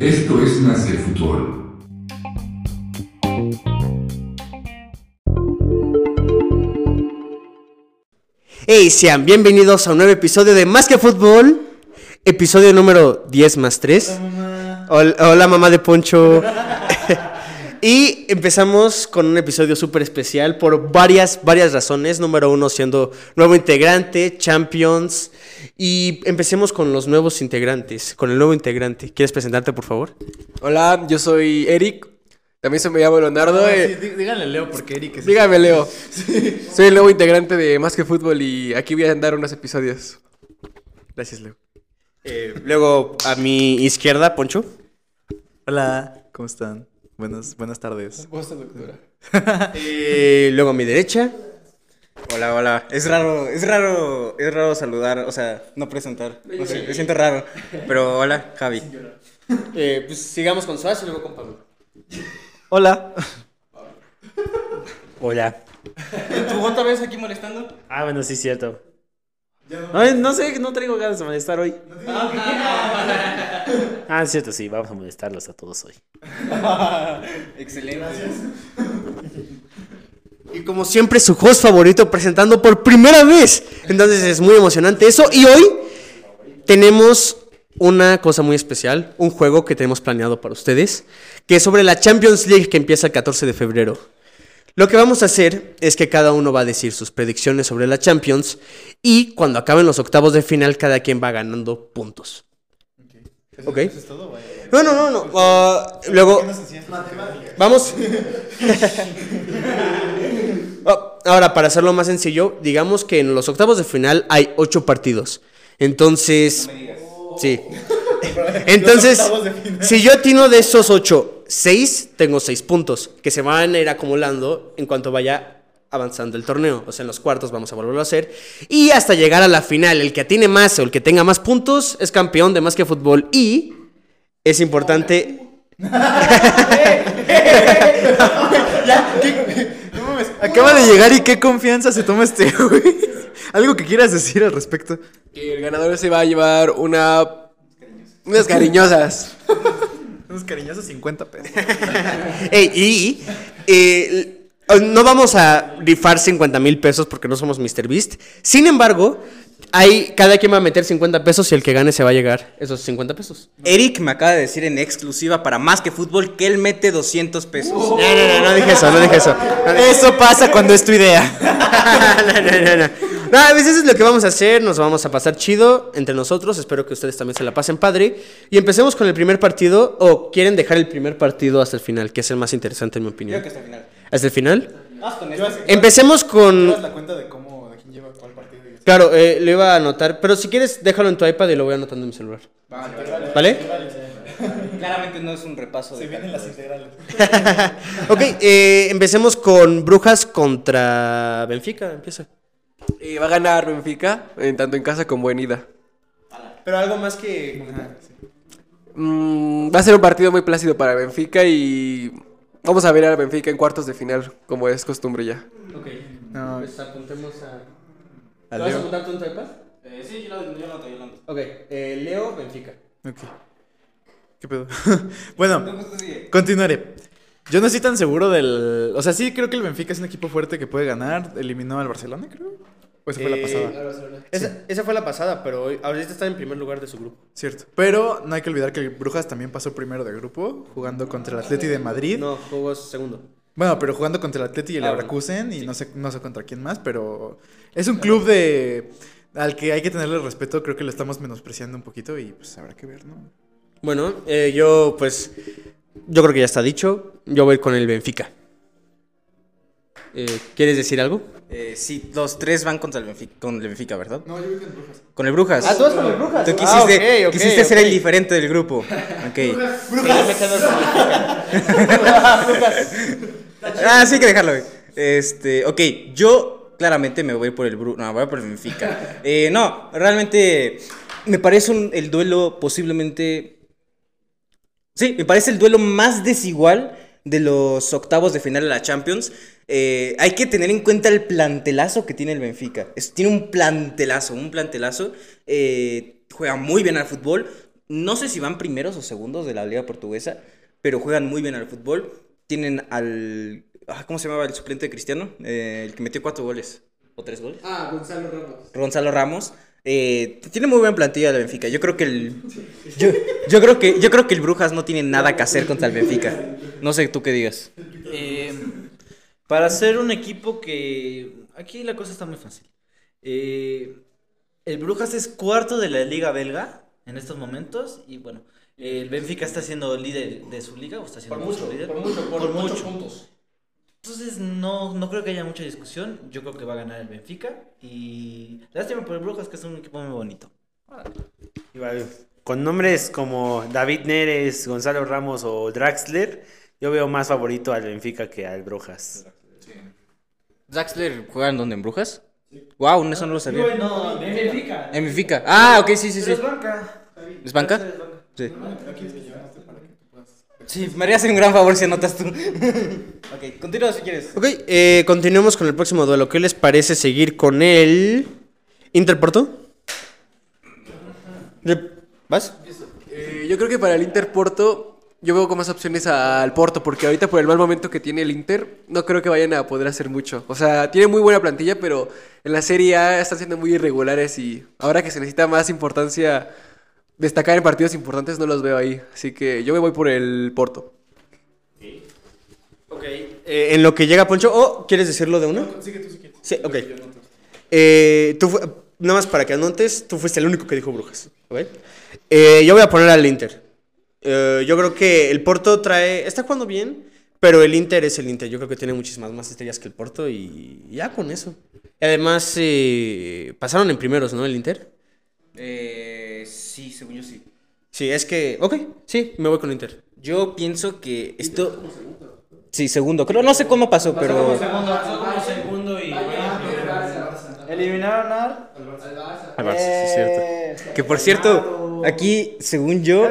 Esto es más que fútbol. Hey, sean bienvenidos a un nuevo episodio de Más que Fútbol. Episodio número 10 más 3. Hola, hola, mamá de Poncho. Y empezamos con un episodio súper especial por varias, varias razones. Número uno siendo nuevo integrante, Champions. Y empecemos con los nuevos integrantes, con el nuevo integrante. ¿Quieres presentarte, por favor? Hola, yo soy Eric. También se me llama Leonardo. Ah, eh, sí, dí- díganle Leo porque Eric es. dígame, Leo. Soy el nuevo integrante de Más que Fútbol y aquí voy a andar unos episodios. Gracias, Leo. Eh, luego, a mi izquierda, Poncho. Hola, ¿cómo están? Buenas, buenas tardes. Eh, luego a mi derecha. Hola, hola. Es raro, es raro, es raro saludar, o sea, no presentar. No sé, me siento raro. Pero hola, Javi. Eh, pues sigamos con Suárez y luego con Pablo. Hola. Hola. ¿Tú otra vez aquí molestando? Ah, bueno, sí, cierto. Ay, no sé, no traigo ganas de molestar hoy. Ah, es cierto, sí, vamos a molestarlos a todos hoy. Excelente. Y como siempre, su host favorito presentando por primera vez. Entonces es muy emocionante eso. Y hoy tenemos una cosa muy especial, un juego que tenemos planeado para ustedes, que es sobre la Champions League que empieza el 14 de febrero. Lo que vamos a hacer es que cada uno va a decir sus predicciones sobre la Champions y cuando acaben los octavos de final cada quien va ganando puntos. ¿Ok? No, no, no, no. Ah, luego... Vamos. Oh, Ahora, para hacerlo más sencillo, digamos que en los octavos de final hay ocho partidos. Entonces. Sí. Entonces, si yo atino de esos ocho, seis, tengo seis puntos que se van a ir acumulando en cuanto vaya avanzando el torneo. O sea, en los cuartos vamos a volverlo a hacer. Y hasta llegar a la final, el que atine más o el que tenga más puntos es campeón de más que fútbol. Y es importante. Acaba de llegar y qué confianza se toma este güey. Algo que quieras decir al respecto. Que el ganador se va a llevar una. Unas cariñosas. Unos cariñosos 50 pesos. Ey, y eh, no vamos a rifar 50 mil pesos porque no somos Mr. Beast. Sin embargo, hay, cada quien va a meter 50 pesos y el que gane se va a llegar esos 50 pesos. Eric me acaba de decir en exclusiva para más que fútbol que él mete 200 pesos. No, no, no, no dije eso, no dije eso. Eso pasa cuando es tu idea. no, no, no, no. No, a veces es lo que vamos a hacer, nos vamos a pasar chido entre nosotros, espero que ustedes también se la pasen padre. Y empecemos con el primer partido, o quieren dejar el primer partido hasta el final, que es el más interesante en mi opinión. Creo que hasta el final. ¿Hasta el final? Con este. Empecemos con... la cuenta de cómo, de quién lleva cuál partido. Claro, eh, lo iba a anotar, pero si quieres déjalo en tu iPad y lo voy anotando en mi celular. ¿Vale? Claramente no es un repaso de las integrales. ok, eh, empecemos con Brujas contra Benfica, empieza. Y va a ganar Benfica, en tanto en casa como en ida. Pero algo más que... Mm, va a ser un partido muy plácido para Benfica y. Vamos a ver a Benfica en cuartos de final, como es costumbre ya. Ok, No, pues apuntemos a... ¿Lo vas a Leo. apuntar tú en tu iPad? sí, yo lo, yo lo, yo lo Ok, eh, Leo, Benfica. Ok. ¿Qué pedo? bueno, continuaré. Yo no estoy tan seguro del. O sea, sí creo que el Benfica es un equipo fuerte que puede ganar. Eliminó al Barcelona, creo. O esa fue la Eh, pasada. Esa, esa fue la pasada, pero ahorita está en primer lugar de su grupo. Cierto. Pero no hay que olvidar que el Brujas también pasó primero de grupo, jugando contra el Atleti de Madrid. No, jugó segundo. Bueno, pero jugando contra el Atleti y el Ah, Leverkusen, y no sé, no sé contra quién más, pero es un club de al que hay que tenerle respeto, creo que lo estamos menospreciando un poquito y pues habrá que ver, ¿no? Bueno, eh, yo pues... Yo creo que ya está dicho. Yo voy con el Benfica. Eh, ¿Quieres decir algo? Eh, sí, los tres van contra el Benfica, con el Benfica, ¿verdad? No, yo voy con Brujas. Con el Brujas. Ah, tú vas con el Brujas. Tú Ah, quisiste, ser el diferente del grupo. Ok. ah, sí hay que dejarlo, güey. Este, ok, yo claramente me voy por el Bru no, voy por el Benfica. Eh, no, realmente me parece un- el duelo posiblemente Sí, me parece el duelo más desigual de los octavos de final de la Champions. Eh, hay que tener en cuenta el plantelazo que tiene el Benfica. Es- tiene un plantelazo, un plantelazo. Eh, juegan muy bien al fútbol. No sé si van primeros o segundos de la liga portuguesa, pero juegan muy bien al fútbol. Tienen al... ah, ¿Cómo se llamaba el suplente de Cristiano? Eh, el que metió cuatro goles. ¿O tres goles? Ah, Gonzalo Ramos. Gonzalo Ramos. Eh, tiene muy buena plantilla de Benfica. Yo creo que el. Yo, yo creo que, yo creo que el Brujas no tiene nada que hacer contra el Benfica. No sé tú qué digas. Eh, para ser un equipo que. Aquí la cosa está muy fácil. Eh, el Brujas es cuarto de la Liga Belga en estos momentos. Y bueno, el Benfica está siendo líder de su liga. O está siendo Por mucho, líder. por mucho, por, mucho. puntos. Entonces no, no creo que haya mucha discusión. Yo creo que va a ganar el Benfica. Y lástima por el Brujas, que es un equipo muy bonito. Igual, con nombres como David Neres, Gonzalo Ramos o Draxler, yo veo más favorito al Benfica que al Brujas. ¿Draxler juega en dónde? ¿En Brujas? Wow, eso no lo sabía. No, Benfica. En Benfica. Ah, ok, sí, sí, sí. Es banca. ¿Es banca? Sí. Sí, me harías un gran favor si anotas tú. ok, continúa si quieres. Ok, eh, continuemos con el próximo duelo. ¿Qué les parece seguir con el Inter Porto? De- ¿Vas? Eh, yo creo que para el Inter Porto, yo veo con más opciones al Porto, porque ahorita por el mal momento que tiene el Inter, no creo que vayan a poder hacer mucho. O sea, tiene muy buena plantilla, pero en la Serie A están siendo muy irregulares y ahora que se necesita más importancia, destacar en partidos importantes, no los veo ahí. Así que yo me voy por el Porto. Ok. Eh, en lo que llega Poncho. ¿O quieres decirlo de una? Sí, ok. Eh, tú nada más para que anotes, tú fuiste el único que dijo Brujas. ¿ok? Eh, yo voy a poner al Inter. Eh, yo creo que el Porto trae. Está jugando bien, pero el Inter es el Inter. Yo creo que tiene muchísimas más estrellas que el Porto y ya con eso. Y además, eh, pasaron en primeros, ¿no? El Inter. Eh, sí, según yo sí. Sí, es que. Ok, sí, me voy con el Inter. Yo pienso que esto. Sí, segundo. Creo, no sé cómo pasó, pero. Segundo, pasó como segundo y. Eliminaron al. Al Barça, sí, es cierto. Que por cierto, aquí, según yo,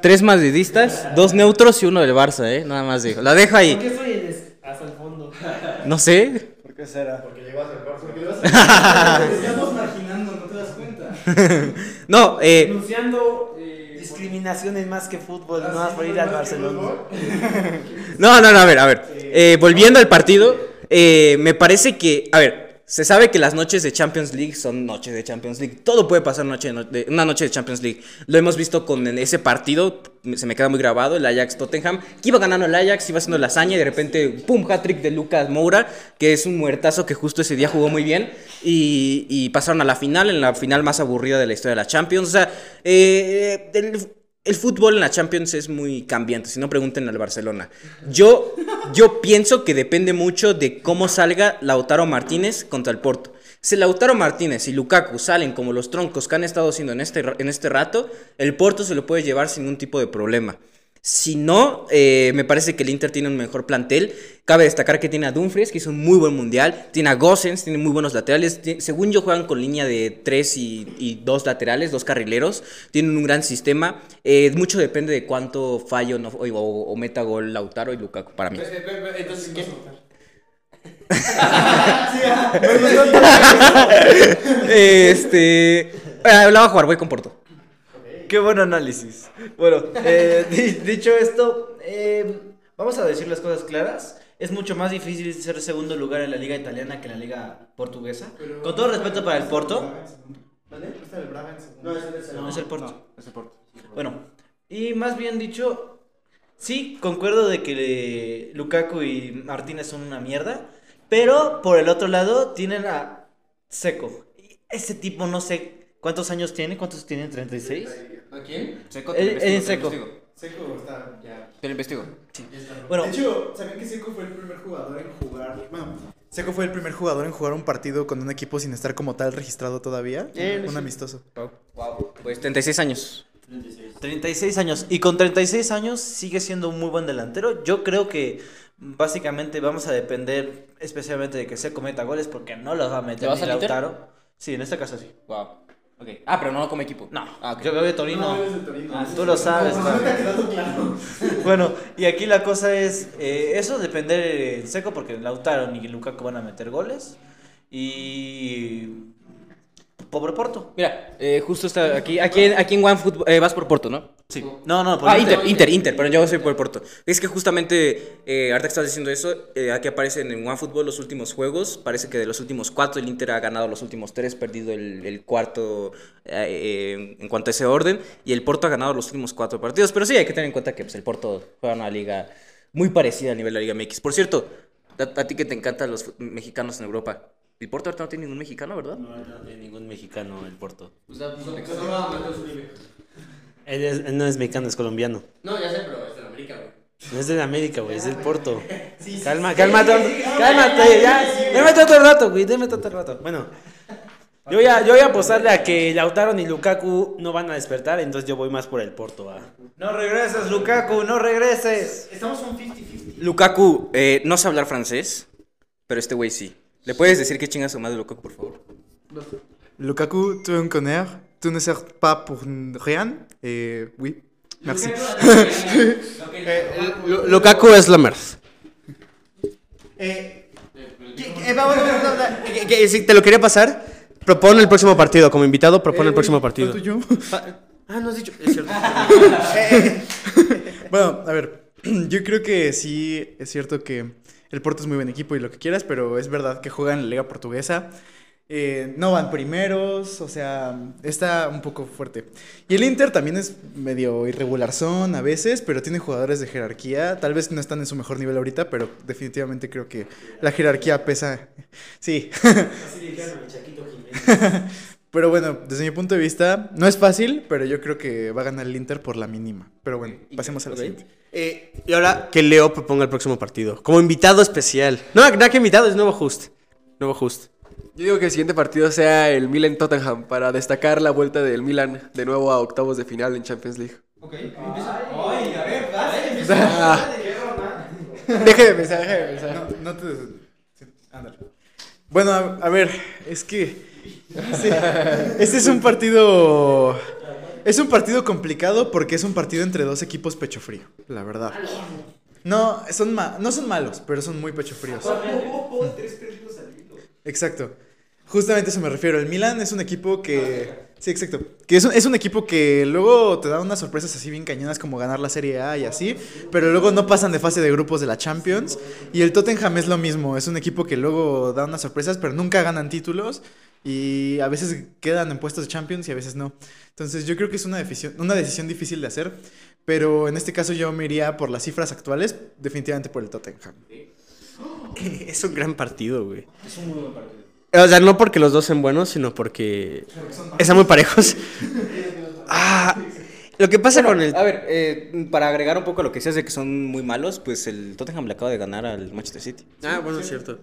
tres madridistas, dos neutros y uno del Barça, ¿eh? Nada más dijo. La dejo ¿Por ahí. qué estoy en es- hasta el fondo? No sé. ¿Por qué será? Porque marginando, ¿no te das cuenta? No, eh. Denunciando discriminaciones más que fútbol, no más por ir al Barcelona. No, no, no, a ver, a ver. Eh, volviendo al partido, eh, me parece que, a ver, se sabe que las noches de Champions League son noches de Champions League. Todo puede pasar noche de una noche de Champions League. Lo hemos visto con ese partido, se me queda muy grabado, el Ajax-Tottenham, que iba ganando el Ajax, iba haciendo la hazaña y de repente, ¡pum!, hat-trick de Lucas Moura, que es un muertazo que justo ese día jugó muy bien. Y, y pasaron a la final, en la final más aburrida de la historia de la Champions. O sea, eh, el, el fútbol en la Champions es muy cambiante, si no pregunten al Barcelona. Yo, yo pienso que depende mucho de cómo salga Lautaro Martínez contra el Porto. Si Lautaro Martínez y Lukaku salen como los troncos que han estado haciendo en este, en este rato, el Porto se lo puede llevar sin ningún tipo de problema. Si no, eh, me parece que el Inter tiene un mejor plantel. Cabe destacar que tiene a Dumfries, que hizo un muy buen mundial. Tiene a Gossens, tiene muy buenos laterales. Según yo, juegan con línea de tres y, y dos laterales, dos carrileros. Tienen un gran sistema. Eh, mucho depende de cuánto fallo o, no- o- o meta gol Lautaro y Lukaku para mí. Entonces, ¿qué? este. eh, la va a jugar, voy con Porto. Qué buen análisis. Bueno, eh, di- dicho esto, eh, vamos a decir las cosas claras. Es mucho más difícil ser segundo lugar en la liga italiana que en la liga portuguesa. Con todo respeto para el Porto. No, es el Porto. Bueno, y más bien dicho, sí, concuerdo de que eh, Lukaku y Martínez son una mierda. Pero por el otro lado tienen a Seco. Ese tipo no sé cuántos años tiene. ¿Cuántos tiene? ¿36? ¿A quién? Seco, te lo investigo, En te lo Seco. Seco está ya. Te lo investigo. Bueno, De hecho, ¿sabían que Seco fue el primer jugador en jugar? Bueno, Seco fue el primer jugador en jugar un partido con un equipo sin estar como tal registrado todavía. un amistoso. Pues 36 años. 36 años. Y con 36 años sigue siendo un muy buen delantero. Yo creo que básicamente vamos a depender especialmente de que se cometa goles porque no los va a meter ¿Te vas ni al Inter? Lautaro. Sí, en este caso sí. Wow. Okay. Ah, pero no como equipo. No, Ah, yo veo de Torino. No, eres de Torino. Ah, tú lo sabes. No, te claro. Bueno, y aquí la cosa es, eh, eso depende en seco porque Lautaro ni Lukaku van a meter goles. Y pobre Porto. Mira, eh, justo está aquí, aquí, en- aquí en OneFootball, eh, vas por Porto, ¿no? Sí. No, no, por Ah, Inter. Inter, Inter, Inter, pero yo soy por Porto. Es que justamente, eh, ahorita que estás diciendo eso, eh, aquí aparecen en OneFootball los últimos juegos. Parece que de los últimos cuatro, el Inter ha ganado los últimos tres, perdido el, el cuarto eh, en cuanto a ese orden. Y el Porto ha ganado los últimos cuatro partidos. Pero sí, hay que tener en cuenta que pues, el Porto juega una liga muy parecida a nivel de la Liga MX. Por cierto, a, a ti que te encantan los mexicanos en Europa. El Porto ahorita no tiene ningún mexicano, ¿verdad? No, no tiene ningún mexicano el Porto. Él, es- él no es mexicano, es colombiano. No, ya sé, pero es de América, güey. No es de América, güey, es del Porto. Calma, cálmate, cálmate, ya. Déme otro rato, güey, déme otro rato. Bueno, yo voy, a, yo voy a apostarle a que Lautaro ni Lukaku no van a despertar, entonces yo voy más por el Porto. No regreses, Lukaku, no regreses. Estamos un 50-50. Lukaku, eh, no sé hablar francés, pero este güey sí. ¿Le puedes decir qué chinga su madre Lukaku, por favor? Lukaku, tu es un connard, tu ne sers pas pour rien. Eh, oui, merci. Lu- Lukaku es la. Eh, ¿qué- qué- vamos, vamos, vamos, vamos. Que- que Si te lo quería pasar, propone el próximo partido. Como invitado, propone el próximo partido. ¿Cuánto yo? Ah, no has dicho. Es cierto. Bueno, a ver, yo creo que sí es cierto que el Porto es muy buen equipo y lo que quieras, pero es verdad que juegan en la Liga Portuguesa. eh, no van primeros, o sea, está un poco fuerte. Y el Inter también es medio irregular son a veces, pero tiene jugadores de jerarquía. Tal vez no están en su mejor nivel ahorita, pero definitivamente creo que la jerarquía pesa. Sí. Pero bueno, desde mi punto de vista, no es fácil, pero yo creo que va a ganar el Inter por la mínima. Pero bueno, pasemos a la siguiente. Eh, y ahora que Leo proponga el próximo partido. Como invitado especial. No, no que invitado, es nuevo host. Nuevo host. Yo digo que el siguiente partido sea el Milan-Tottenham para destacar la vuelta del Milan de nuevo a octavos de final en Champions League. Ah. Deje de pensar, deje de pensar. No, no te. sí, ándale. Bueno, a, a ver, es que. Este es un partido. Es un partido complicado porque es un partido entre dos equipos pecho frío, la verdad. No, son ma- no son malos, pero son muy pecho fríos. Exacto. Justamente eso me refiero. El Milan es un equipo que. Sí, exacto. Que es un, es un equipo que luego te da unas sorpresas así bien cañonas como ganar la Serie A y así, pero luego no pasan de fase de grupos de la Champions. Y el Tottenham es lo mismo. Es un equipo que luego da unas sorpresas, pero nunca ganan títulos. Y a veces quedan en puestos de Champions y a veces no. Entonces yo creo que es una decisión, una decisión difícil de hacer. Pero en este caso yo me iría por las cifras actuales, definitivamente por el Tottenham. Es un gran partido, güey. Es un muy buen partido. O sea, no porque los dos sean buenos, sino porque están muy parejos. Ah, lo que pasa con el... A ver, eh, para agregar un poco a lo que decías de que son muy malos, pues el Tottenham le acaba de ganar al Manchester City. Ah, bueno, es cierto.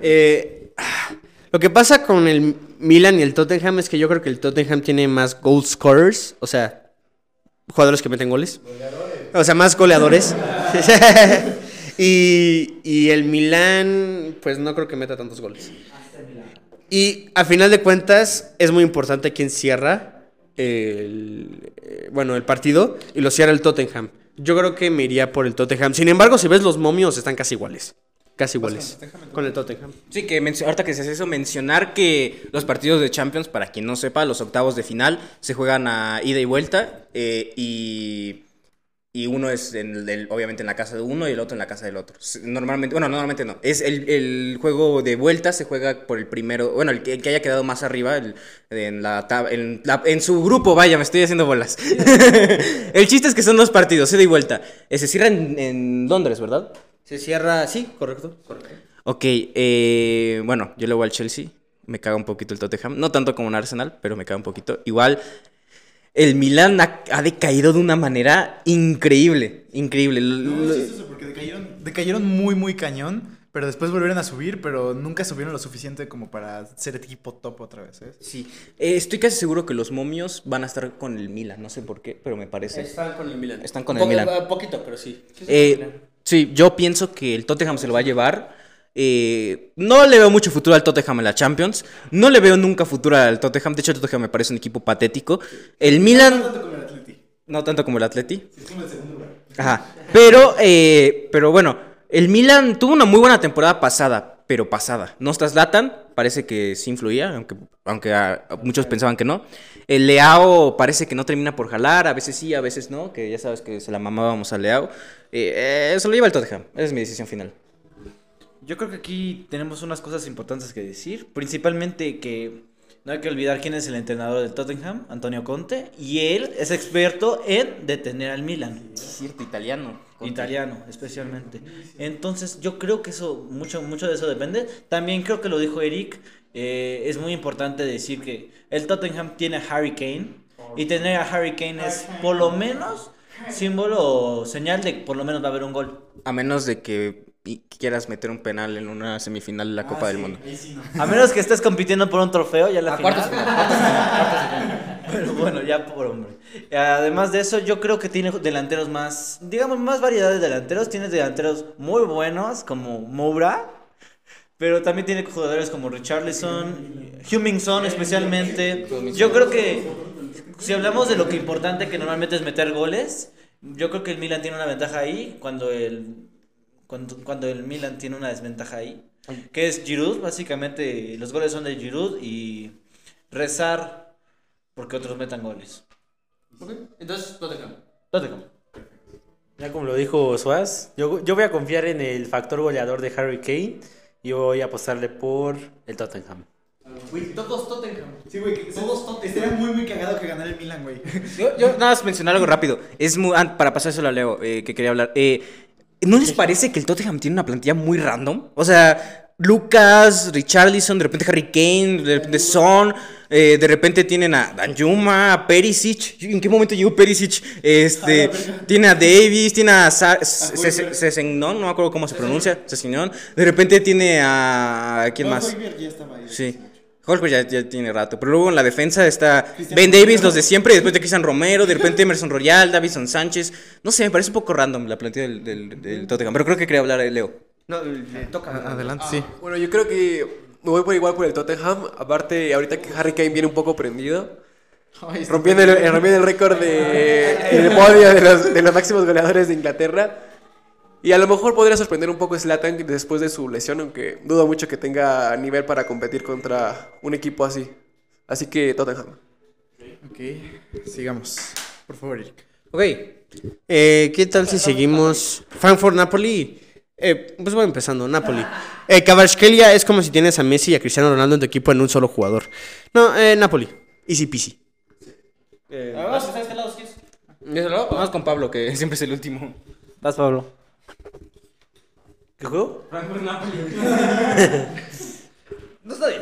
Eh, ah, lo que pasa con el Milan y el Tottenham es que yo creo que el Tottenham tiene más goal scorers, o sea, jugadores que meten goles. O sea, más goleadores. y, y el Milan, pues no creo que meta tantos goles. Y a final de cuentas, es muy importante quién cierra el, eh, bueno, el partido y lo cierra el Tottenham. Yo creo que me iría por el Tottenham. Sin embargo, si ves los momios, están casi iguales. Casi iguales. Con el Tottenham. Sí, que ahorita que se hace eso, mencionar que los partidos de Champions, para quien no sepa, los octavos de final se juegan a ida y vuelta eh, y, y uno es en el- del- obviamente en la casa de uno y el otro en la casa del otro. Normalmente, bueno, normalmente no. Es el, el juego de vuelta se juega por el primero, bueno, el que, el que haya quedado más arriba el- en, la, tab- en, la- en su grupo, vaya, me estoy haciendo bolas. el chiste es que son dos partidos, ida y vuelta. Eh, se cierra en, en Londres, ¿verdad? Se cierra, sí, correcto. Ok, eh, bueno, yo le voy al Chelsea. Me caga un poquito el Tottenham. No tanto como un Arsenal, pero me caga un poquito. Igual, el Milan ha, ha decaído de una manera increíble. Increíble. No, es eso, porque decayeron, decayeron muy, muy cañón, pero después volvieron a subir, pero nunca subieron lo suficiente como para ser equipo top otra vez. ¿eh? sí. Eh, estoy casi seguro que los momios van a estar con el Milan. No sé por qué, pero me parece. Están con el Milan. Están con el Milan. poquito, pero sí. Eh, sí, yo pienso que el Tottenham se lo va a llevar. Eh, no le veo mucho futuro al Tottenham en la Champions. No le veo nunca futuro al Tottenham. De hecho, el Tottenham me parece un equipo patético. El Milan. No tanto como el Atleti. Ajá. Pero, eh, pero bueno, el Milan tuvo una muy buena temporada pasada. pero pasada. No está Zlatan, parece que sí influía, aunque, aunque a- a muchos pensaban que no. El Leao parece que no termina por jalar, a veces sí, a veces no, que ya sabes que se la mamábamos al Leao. Eh, eh, lo lleva el Tottenham, esa es mi decisión final. Yo creo que aquí tenemos unas cosas importantes que decir. Principalmente que no hay que olvidar quién es el entrenador del Tottenham, Antonio Conte. Y él es experto en detener al Milan. cierto, italiano. Italiano, especialmente. Entonces, yo creo que eso, mucho, mucho de eso depende. También creo que lo dijo Eric. eh, es muy importante decir que el Tottenham tiene a Harry Kane. Y tener a Harry Kane es por lo menos símbolo o señal de que por lo menos va a haber un gol. A menos de que y- quieras meter un penal en una semifinal de la Copa del Mundo. A menos que estés compitiendo por un trofeo, ya la final. cuartos Pero bueno, ya por hombre. Además de eso, yo creo que tiene delanteros más, digamos, más variedad de delanteros. Tiene delanteros muy buenos, como Moura. Pero también tiene jugadores como Richarlison, Hummingson especialmente. Yo creo que si hablamos de lo que importante que normalmente es meter goles, yo creo que el Milan tiene una ventaja ahí cuando el cuando, cuando el Milan tiene una desventaja ahí, que es Giroud, básicamente los goles son de Giroud y rezar porque otros metan goles. Entonces, Tottenham. Tottenham. Ya como lo dijo Suaz, yo, yo voy a confiar en el factor goleador de Harry Kane y voy a apostarle por el Tottenham. todos Tottenham. Sí, güey. que- Estaría muy, muy cagado que ganara el Milan, güey. Yo, yo nada más mencionar algo rápido. Es muy, ah, para pasárselo a Leo, eh, que quería hablar. Eh, ¿No les parece que el Tottenham tiene una plantilla muy random? O sea, Lucas, Richarlison, de repente Harry Kane, de repente Son, eh, de repente tienen a Danjuma, a Perisic. ¿En qué momento llegó Perisic? Este, tiene a Davis, tiene a Sa- Se- Sessignon, no me acuerdo cómo se pronuncia, Sessignon. De repente tiene a... ¿Quién más? Sí. Holker ya, ya tiene rato. Pero luego en la defensa está Ben Davis, los de siempre. Y después de Cristian Romero. De repente Emerson Royal, Davison Sánchez. No sé, me parece un poco random la plantilla del, del, del Tottenham. Pero creo que quería hablar de Leo. No, le toca. Adelante, sí. Bueno, yo creo que me voy por igual por el Tottenham. Aparte, ahorita que Harry Kane viene un poco prendido. Rompiendo el, rompiendo el récord de el podio de los, de los máximos goleadores de Inglaterra. Y a lo mejor podría sorprender un poco Zlatan después de su lesión, aunque dudo mucho que tenga nivel para competir contra un equipo así. Así que Tottenham. Ok, sigamos. Por favor, Eric. Ok. Eh, ¿Qué tal si seguimos? Frankfurt-Napoli. Eh, pues voy empezando, Napoli. Eh, Kvaratskhelia es como si tienes a Messi y a Cristiano Ronaldo en tu equipo en un solo jugador. No, eh, Napoli. Easy peasy. Vamos con Pablo, que siempre es el último. Vas, Pablo. ¿Qué juego?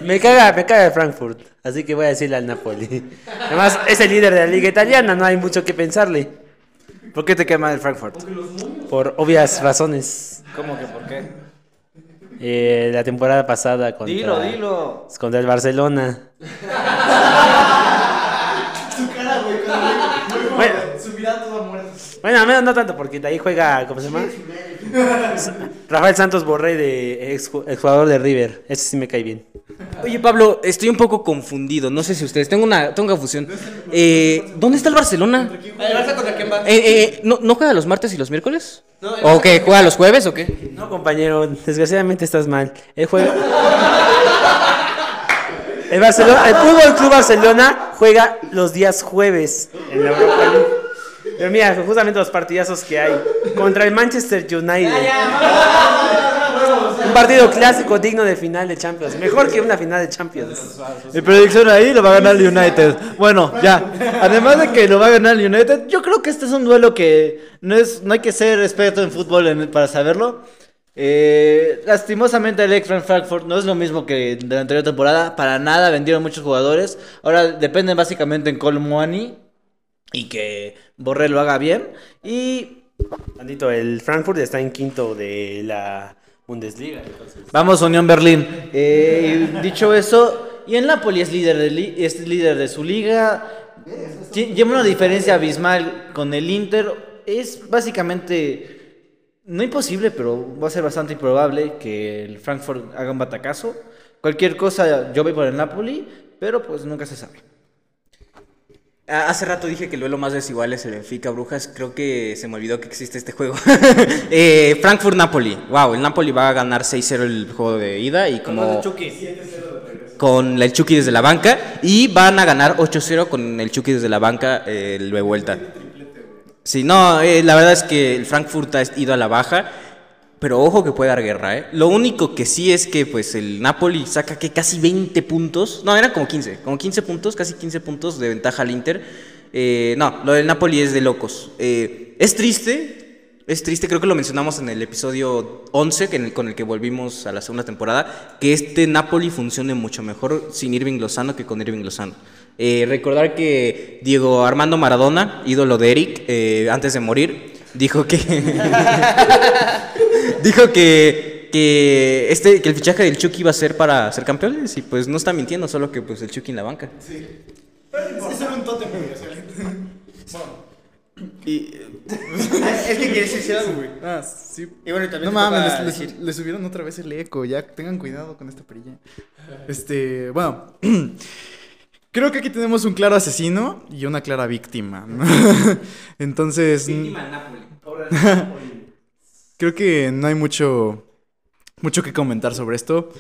Me caga, me caga el Frankfurt, así que voy a decirle al Napoli. Además, es el líder de la liga italiana, no hay mucho que pensarle. ¿Por qué te quema el Frankfurt? Por obvias razones. ¿Cómo que por qué? Eh, la temporada pasada contra, Dilo, dilo. contra el Barcelona. Su cara, güey, cuando Bueno, Su mirada toda muerta. Bueno, al menos no tanto, porque de ahí juega, ¿cómo se llama? Rafael Santos Borré, de ex, jugador de River. Ese sí me cae bien. Oye, Pablo, estoy un poco confundido. No sé si ustedes. Tengo una tengo confusión. Eh, ¿Dónde está el Barcelona? contra quién va? Eh, eh, ¿no, ¿No juega los martes y los miércoles? ¿O qué? ¿Juega los jueves o qué? No, compañero, desgraciadamente estás mal. El juega. El, Barcelona, el Fútbol Club Barcelona juega los días jueves en la Europa League. Pero mira, justamente los partidazos que hay contra el Manchester United. Un partido clásico digno de final de Champions. Mejor que una final de Champions. Mi predicción ahí lo va a ganar el United. Bueno, ya. Además de que lo va a ganar el United, yo creo que este es un duelo que no es no hay que ser experto en fútbol en- para saberlo. Eh, lastimosamente el ex Frankfurt no es lo mismo que de la anterior temporada. Para nada vendieron muchos jugadores. Ahora dependen básicamente en Colmuani y que Borrell lo haga bien. Y Tantito, el Frankfurt está en quinto de la Bundesliga. entonces. Vamos, Unión Berlín. Eh, dicho eso, y el Napoli es líder de, li- es líder de su liga. Lle- Lleva una diferencia abismal con el Inter. Es básicamente, no imposible, pero va a ser bastante improbable que el Frankfurt haga un batacazo. Cualquier cosa, yo voy por el Napoli, pero pues nunca se sabe. Ah, Hace rato dije que el duelo más desigual es el Benfica Brujas. Creo que se me olvidó que existe este juego. Eh, Frankfurt-Napoli. Wow, el Napoli va a ganar 6-0 el juego de ida y como con el Chucky desde la banca y van a ganar 8-0 con el Chucky desde la banca eh, el de vuelta. Sí, no, eh, la verdad es que el Frankfurt ha ido a la baja, pero ojo que puede dar guerra, ¿eh? Lo único que sí es que pues el Napoli saca que casi 20 puntos, no, eran como 15, como 15 puntos, casi 15 puntos de ventaja al Inter. Eh, no, lo del Napoli es de locos. Eh, es triste, es triste, creo que lo mencionamos en el episodio 11, que en el- con el que volvimos a la segunda temporada, que este Napoli funcione mucho mejor sin Irving Lozano que con Irving Lozano. Eh, recordar que Diego Armando Maradona, ídolo de Eric, eh, antes de morir, dijo que dijo que, que este que el fichaje del Chucky iba a ser para ser campeones y pues no está mintiendo, solo que pues el Chucky en la banca. Es que quieres decir algo, güey. Ah, sí. Y bueno, también No mames, les, subieron otra vez el eco. Ya tengan cuidado con esta perilla. Este, bueno. Creo que aquí tenemos un claro asesino y una clara víctima. ¿no? Entonces. Creo que no hay mucho. Mucho que comentar sobre esto.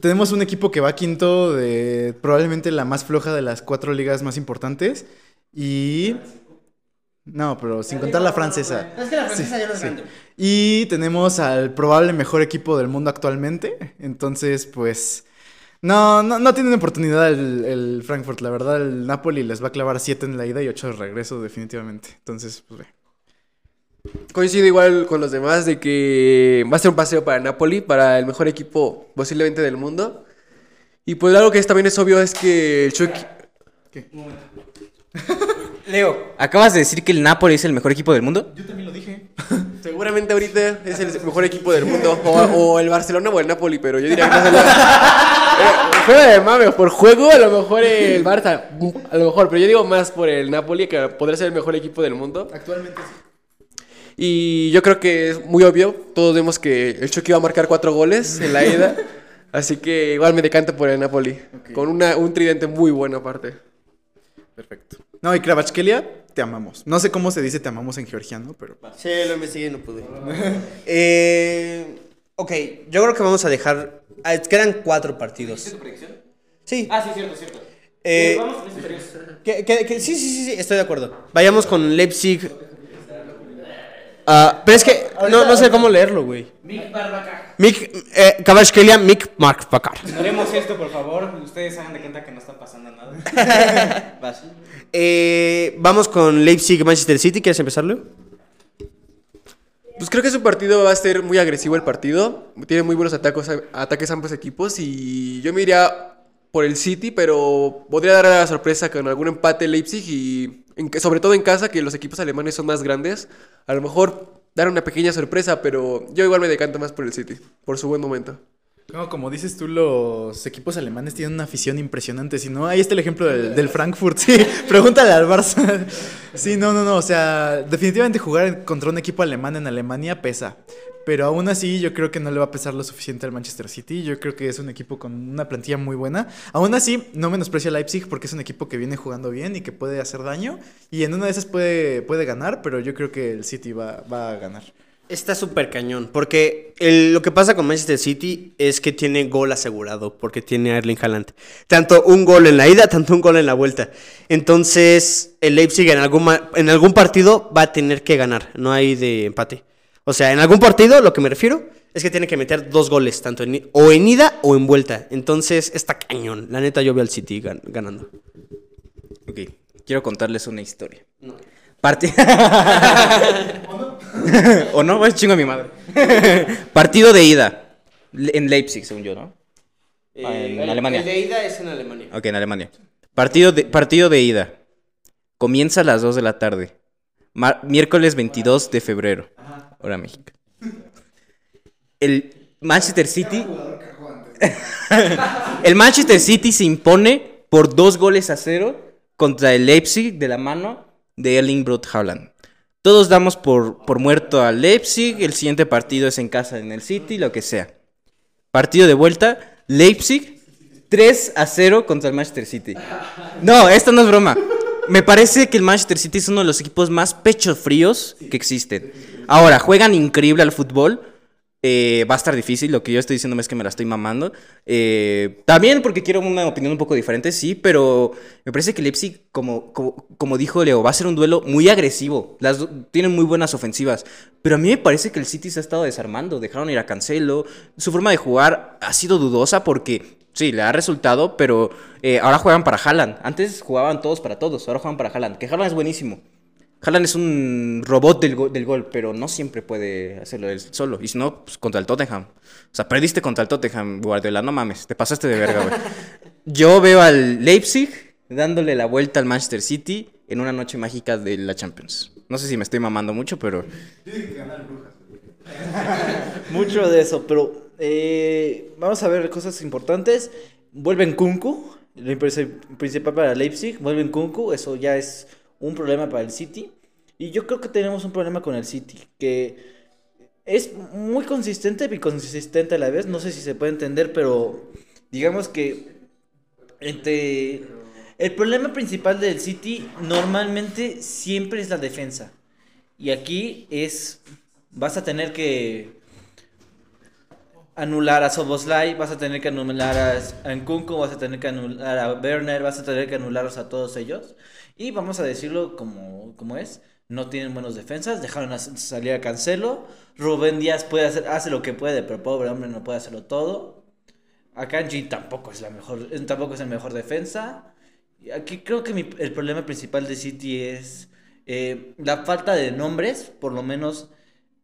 Tenemos un equipo que va quinto de probablemente la más floja de las cuatro ligas más importantes. Y. No, pero sin contar la francesa. Es que la francesa ya no es sí. grande. Y tenemos al probable mejor equipo del mundo actualmente. Entonces, pues. No, no, no tienen oportunidad el, el Frankfurt. La verdad, el Napoli les va a clavar 7 en la ida y 8 de regreso, definitivamente. Entonces, pues ve. Coincido igual con los demás de que va a ser un paseo para Napoli, para el mejor equipo posiblemente del mundo. Y pues algo que es- también es obvio es que el Chucky... Leo, acabas de decir que el Napoli es el mejor equipo del mundo. Yo también lo dije. Seguramente ahorita es el mejor equipo del mundo. O, o el Barcelona o el Napoli, pero yo diría que no es el... Eh, Fuera de mame, por juego a lo mejor el Barça, a lo mejor, pero yo digo más por el Napoli que podría ser el mejor equipo del mundo. Actualmente Y yo creo que es muy obvio, todos vemos que el Chucky va a marcar cuatro goles en la ida, así que igual me decanto por el Napoli, con una, un tridente muy bueno aparte. Perfecto. No, y Kravachkelia, te amamos. No sé cómo se dice te amamos en georgiano, pero. Sí, lo investigué y no pude. eh, ok, yo creo que vamos a dejar. ah, quedan cuatro partidos. ¿Es tu predicción? Sí. Ah, sí, cierto, cierto. Eh, vamos con ese periodo. que- que- que- sí, sí, sí, sí, estoy de acuerdo. Vayamos con Leipzig. Ah, pero es que no, no sé cómo leerlo, güey. Mick Barbaca. Mick, eh, Kvaratskhelia, Mick Mark Bakar. Haremos esto, por favor. Ustedes hagan de cuenta que no está pasando nada. Vas. Eh, vamos con Leipzig, Manchester City. ¿Quieres empezar, Leo? Pues creo que su partido va a ser muy agresivo el partido, tiene muy buenos atacos, ataques ambos equipos y yo me iría por el City, pero podría dar la sorpresa con algún empate Leipzig y en- sobre todo en casa que los equipos alemanes son más grandes, a lo mejor dar una pequeña sorpresa, pero yo igual me decanto más por el City, por su buen momento. No, como dices tú, los equipos alemanes tienen una afición impresionante. Si no, ahí está el ejemplo del, del Frankfurt. Sí, pregúntale al Barça. Sí, no, no, no. O sea, definitivamente jugar contra un equipo alemán en Alemania pesa. Pero aún así, yo creo que no le va a pesar lo suficiente al Manchester City. Yo creo que es un equipo con una plantilla muy buena. Aún así, no menosprecio a Leipzig porque es un equipo que viene jugando bien y que puede hacer daño. Y en una de esas puede, puede ganar, pero yo creo que el City va, va a ganar. Está súper cañón. Porque el- lo que pasa con Manchester City es que tiene gol asegurado. Porque tiene a Erling Haaland. Tanto un gol en la ida, tanto un gol en la vuelta. Entonces, el Leipzig en algún, en algún partido va a tener que ganar. No hay de empate. O sea, en algún partido, lo que me refiero es que tiene que meter dos goles. Tanto en, o en ida o en vuelta. Entonces, está cañón. La neta, yo veo al City gan- ganando. Ok, quiero contarles una historia. Parti- ¿O no? Es chingo a mi madre. Partido de ida. En Leipzig, según yo, ¿no? Ah, en Alemania. de ida es en Alemania. Ok, en Alemania. Partido de, partido de ida. Comienza a las 2 de la tarde. Mar- miércoles 22 de febrero. Hora México. El Manchester City. el Manchester City se impone por dos goles a cero contra el Leipzig de la mano de Erling Brot Haaland. Todos damos por, por muerto al Leipzig. El siguiente partido es en casa en el City, lo que sea. Partido de vuelta. Leipzig 3 a 0 contra el Manchester City. No, esto no es broma. me parece que el Manchester City es uno de los equipos más pechos fríos que existen. Ahora, juegan increíble al fútbol. eh, va a estar difícil, lo que yo estoy diciendo es que me la estoy mamando. Eh, también porque quiero una opinión un poco diferente, sí, pero me parece que Leipzig, como, como, como dijo Leo, va a ser un duelo muy agresivo. Las tienen muy buenas ofensivas, pero a mí me parece que el City se ha estado desarmando. Dejaron ir a Cancelo. Su forma de jugar ha sido dudosa porque Sí, le ha resultado, pero eh, ahora juegan para Haaland. Antes jugaban todos para todos, ahora juegan para Haaland. Que Haaland es buenísimo. Haaland es un robot del, go- del gol, pero no siempre puede hacerlo él solo. Y si no, pues contra el Tottenham. O sea, perdiste contra el Tottenham, Guardiola. No mames, te pasaste de verga, güey. Yo veo al Leipzig dándole la vuelta al Manchester City en una noche mágica de la Champions. No sé si me estoy mamando mucho, pero Mucho de eso, pero eh, vamos a ver cosas importantes. Vuelven Kunku, principal para Leipzig, vuelven Kunku, eso ya es un problema para el City. Y yo creo que tenemos un problema con el City, que es muy consistente y consistente a la vez, no sé si se puede entender, pero digamos que entre el problema principal del City normalmente siempre es la defensa. Y aquí es vas a tener que anular a Soboslai, vas a tener que anular a, Nkunku, vas a tener que anular a Werner, vas a tener que anularlos a todos ellos. Y vamos a decirlo como, como es, no tienen buenos defensas, dejaron a salir a Cancelo, Rubén Díaz puede hacer, hace lo que puede, pero pobre hombre no puede hacerlo todo. Akanji tampoco es la mejor, eh, tampoco es el mejor defensa. Y Aquí creo que mi- el problema principal de City es eh, la falta de nombres, por lo menos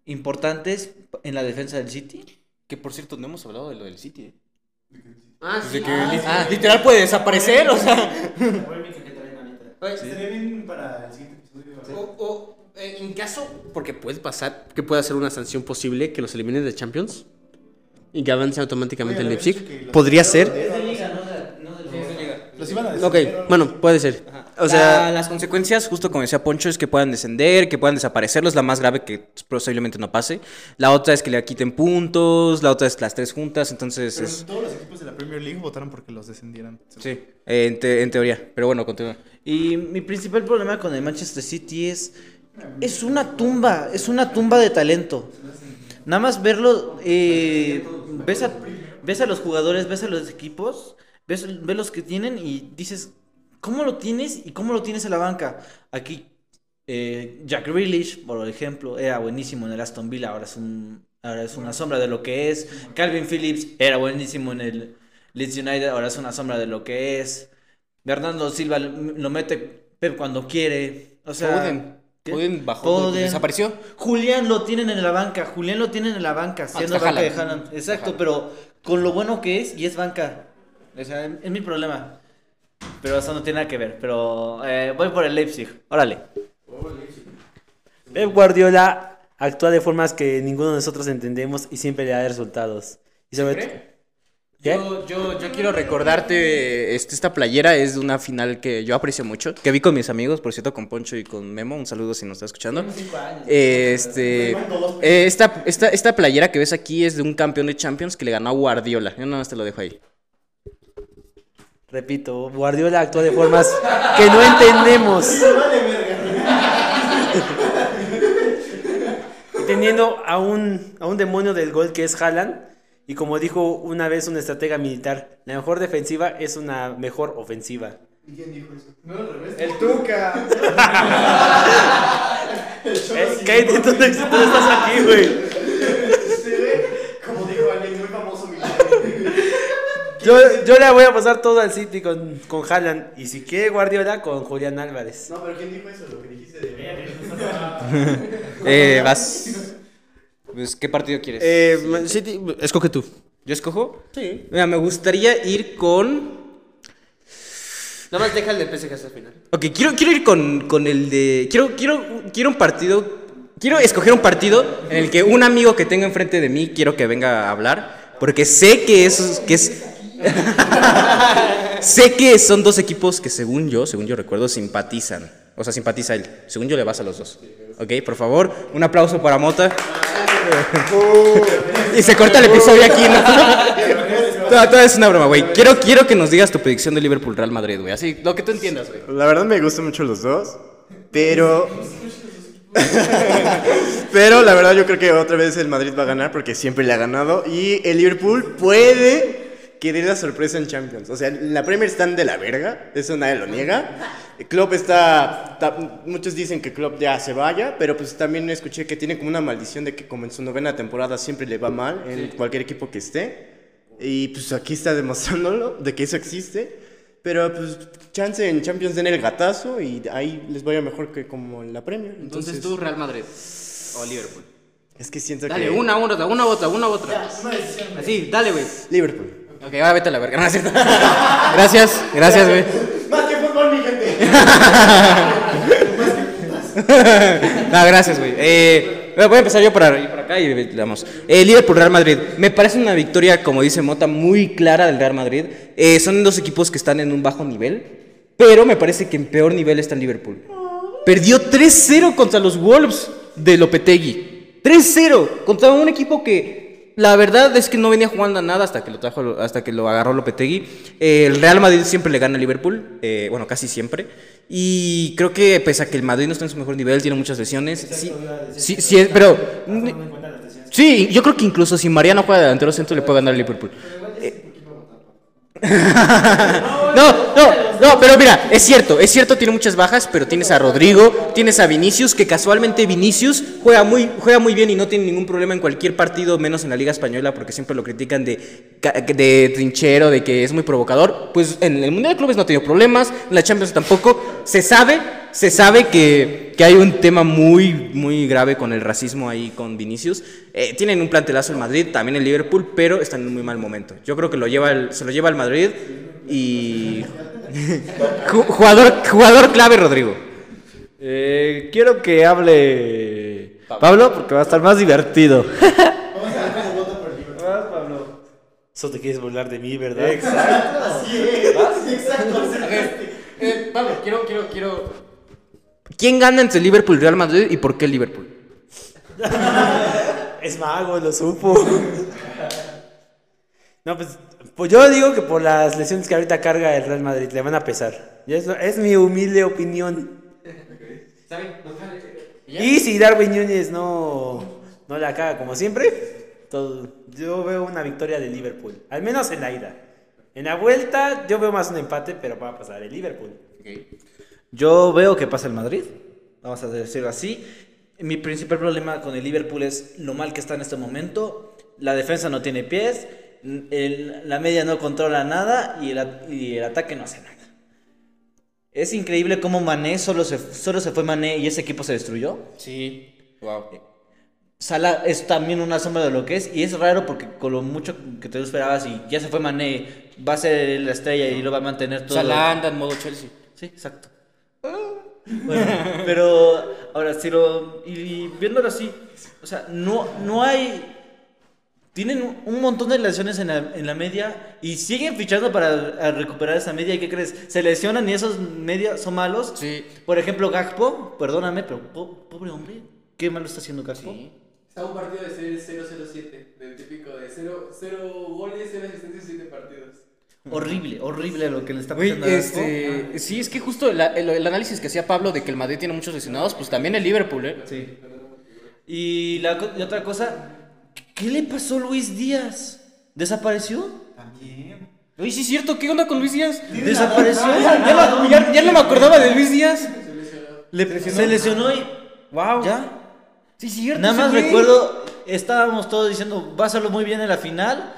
importantes en la defensa del City. que por cierto no hemos hablado de lo del City. Ah, sí. Ah, literal puede desaparecer, o sea. Estaría bien para el siguiente episodio. O, o, eh, en caso, porque puede pasar, que pueda ser una sanción posible que los eliminen de Champions y que avance automáticamente el Leipzig. Podría ser. Los iban a Ok, descender. bueno, puede ser. O O sea, sea, las consecuencias, justo como decía Poncho, es que puedan descender, que puedan desaparecerlo, es la más grave que posiblemente no pase. La otra es que le quiten puntos, la otra es las tres juntas, entonces Pero es... todos los equipos de la Premier League votaron porque los descendieran. Sí, eh, en, te- en teoría, pero bueno, continúa. Y mi principal problema con el Manchester City es. Es una tumba, es una tumba de talento. Nada más verlo. eh, ves, a, ves a los jugadores, ves a los equipos, ves, ves los que tienen y dices. ¿Cómo lo tienes y cómo lo tienes en la banca? Aquí, eh, Jack Grealish, por ejemplo, era buenísimo en el Aston Villa, ahora es, un, ahora es una sombra de lo que es. Calvin Phillips era buenísimo en el Leeds United, ahora es una sombra de lo que es. Bernardo Silva lo mete Pep cuando quiere. O sea, Foden. Foden bajó, Foden. desapareció. Julián lo tienen en la banca. Julián lo tienen en la banca, siendo está banca de Haaland. Exacto, pero con lo bueno que es y es banca. O sea, es mi problema. Pero eso no tiene nada que ver. Pero eh, voy por el Leipzig. Órale. Pep Guardiola actúa de formas que ninguno de nosotros entendemos y siempre le da resultados. Y sobre. ¿Qué? Yo, yo, yo quiero recordarte, este, esta playera es de una final que yo aprecio mucho, que vi con mis amigos, por cierto, con Poncho y con Memo, un saludo si nos está escuchando. Este, eh, esta, esta, esta playera que ves aquí es de un campeón de Champions que le ganó a Guardiola, yo nada más te lo dejo ahí. Repito, Guardiola actúa de formas que no entendemos. Teniendo a un, a un demonio del gol que es Haaland. Y como dijo una vez un estratega militar, la mejor defensiva es una mejor ofensiva. El Tuca. Eh, cállate, tú, no- tú no estás aquí, güey. Como dijo alguien muy famoso, mi Yo, yo le voy a pasar todo al City con, con Haaland. Y si quiere Guardiola, con Julián Álvarez. No, pero ¿quién dijo eso? Lo que dijiste de. Eh, vas. Pues, ¿Qué partido quieres? eh, Man City, escoge tú. ¿Yo escojo? Sí. Mira, me gustaría ir con... Nada más deja el de PSG hasta el final. Ok, quiero, quiero ir con, con el de. Quiero, quiero, quiero un partido. Quiero escoger un partido en el que un amigo que tengo enfrente de mí quiero que venga a hablar. Porque sé que es. Que es sé que son dos equipos que, según yo, según yo recuerdo, simpatizan. O sea, simpatiza él. Según yo, le vas a los dos. Ok, por favor, un aplauso para Mota. y se corta el episodio aquí, ¿no? No, todo es una broma, güey. Quiero, quiero que nos digas tu predicción de Liverpool Real Madrid, güey. Así, lo que tú entiendas, güey. La verdad me gustan mucho los dos, pero... pero la verdad yo creo que otra vez el Madrid va a ganar porque siempre le ha ganado y el Liverpool puede que dé la sorpresa en Champions. O sea, la Premier están de la verga, eso nadie lo niega. Klopp está, está- muchos dicen que Klopp ya se vaya, pero pues también escuché que tiene como una maldición de que como en su novena temporada siempre le va mal en cualquier equipo que esté. Y pues aquí está demostrándolo de que eso existe. Pero pues chance en Champions den el gatazo y ahí les vaya mejor que como en la Premier. Entonces Entonces, tú, Real Madrid o Liverpool. es que siento Dale, que una, una, otra, una, otra, una, otra. Así, dale, güey. Liverpool. Ok, va, vete a la verga. No, es cierto. gracias, gracias, güey. Más que fútbol, mi gente. No, gracias, güey. Eh, voy a empezar yo por, ahí- por acá y le damos. Eh, Liverpool Real Madrid. Me parece una victoria, como dice Mota, muy clara del Real Madrid. Eh, son dos equipos que están en un bajo nivel, pero me parece que en peor nivel está el Liverpool. Perdió 3-0 contra los Wolves de Lopetegui. 3-0 contra un equipo que la verdad es que no venía jugando a nada hasta que lo trajo, hasta que lo agarró Lopetegui. Eh, el Real Madrid siempre le gana al Liverpool, eh, bueno, casi siempre. Y creo que pese a que el Madrid no está en su mejor nivel, tiene muchas lesiones. Sí, sí, sí, pero sí, yo creo que incluso si Mariano juega de delantero centro le puede ganar al Liverpool. No, no, no, pero mira, es cierto, es cierto, tiene muchas bajas, pero tienes a Rodrigo, tienes a Vinicius, que casualmente Vinicius juega muy, juega muy bien y no tiene ningún problema en cualquier partido, menos en la Liga Española, porque siempre lo critican de, de trinchero, de que es muy provocador. Pues en el Mundial de Clubes no ha tenido problemas, en la Champions tampoco. Se sabe, se sabe que, que hay un tema muy, muy grave con el racismo ahí con Vinicius. Eh, tienen un plantelazo el Madrid, también el Liverpool, pero están en un muy mal momento. Yo creo que lo lleva el- se lo lleva el Madrid y... Ju- jugador, jugador clave, Rodrigo. Eh, quiero que hable Pablo porque va a estar más divertido. Eso te quieres burlar de mí, ¿verdad? Eh, Pablo, quiero, quiero, quiero. ¿Quién gana entre Liverpool y Real Madrid y por qué Liverpool? Es mago, lo supo. No, pues, pues yo digo que por las lesiones que ahorita carga el Real Madrid le van a pesar. Y es, mi humilde opinión. Y si Darwin Núñez no, no la caga como siempre, todo- yo veo una victoria de Liverpool. Al menos en la ida. En la vuelta yo veo más un empate, pero va a pasar el Liverpool. Yo veo que pasa el Madrid, vamos a decirlo así. Mi principal problema con el Liverpool es lo mal que está en este momento. La defensa no tiene pies, el- la media no controla nada y el, at- y el ataque no hace nada. Es increíble cómo Mané solo se, solo se fue Mané y ese equipo se destruyó. Sí. Wow. Salah es también una sombra de lo que es y es raro porque con lo mucho que te esperabas y ya se fue Mané, va a ser la estrella y lo va a mantener todo. Salah anda en modo Chelsea. Sí, exacto. Bueno, pero ahora si lo y, viéndolo así, o sea, no no hay tienen un- montón de lesiones en la, en la media y siguen fichando para a recuperar esa media. ¿Y qué crees? Se lesionan y esos medias son malos. Sí. Por ejemplo, Gakpo, perdóname, pero po- pobre hombre, qué malo está haciendo Gakpo. Está un partido de ser 0-0-7, del típico de 0 goles, 0 asistencias, 7 partidos. Horrible, horrible lo que le está pasando a este, sí, es que justo el, el- el análisis que hacía Pablo de que el Madrid tiene muchos lesionados, pues también el Liverpool, ¿eh? Sí. Y la y otra cosa, ¿qué le pasó a Luis Díaz? ¿Desapareció? Oye, sí es cierto, ¿qué onda con Luis Díaz? ¿Desapareció? Ya, no- ya- ya no me acordaba de Luis Díaz. Le- se lesionó y. Wow. ¿Ya? Sí, es cierto. Nada más recuerdo, estábamos todos diciendo, va a hacerlo muy bien en la final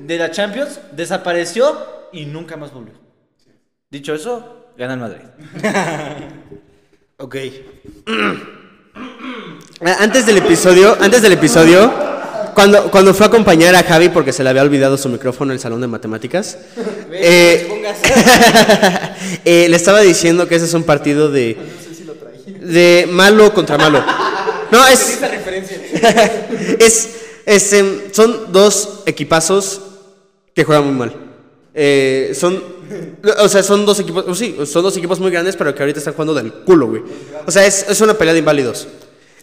de la Champions, desapareció y nunca más volvió. Dicho eso, gana el Madrid. Ok. Ah, Antes del episodio, antes del episodio, cuando, cuando fue a acompañar a Javi porque se le había olvidado su micrófono en el salón de matemáticas, eh, eh, le estaba diciendo que ese es un partido de, de malo contra malo. No, es, es, es, em, son dos equipazos que juegan muy mal. Eh, son, o sea, son dos equipos, sí, son dos equipos muy grandes, pero que ahorita están jugando del culo, güey. O sea, es, es una pelea de inválidos.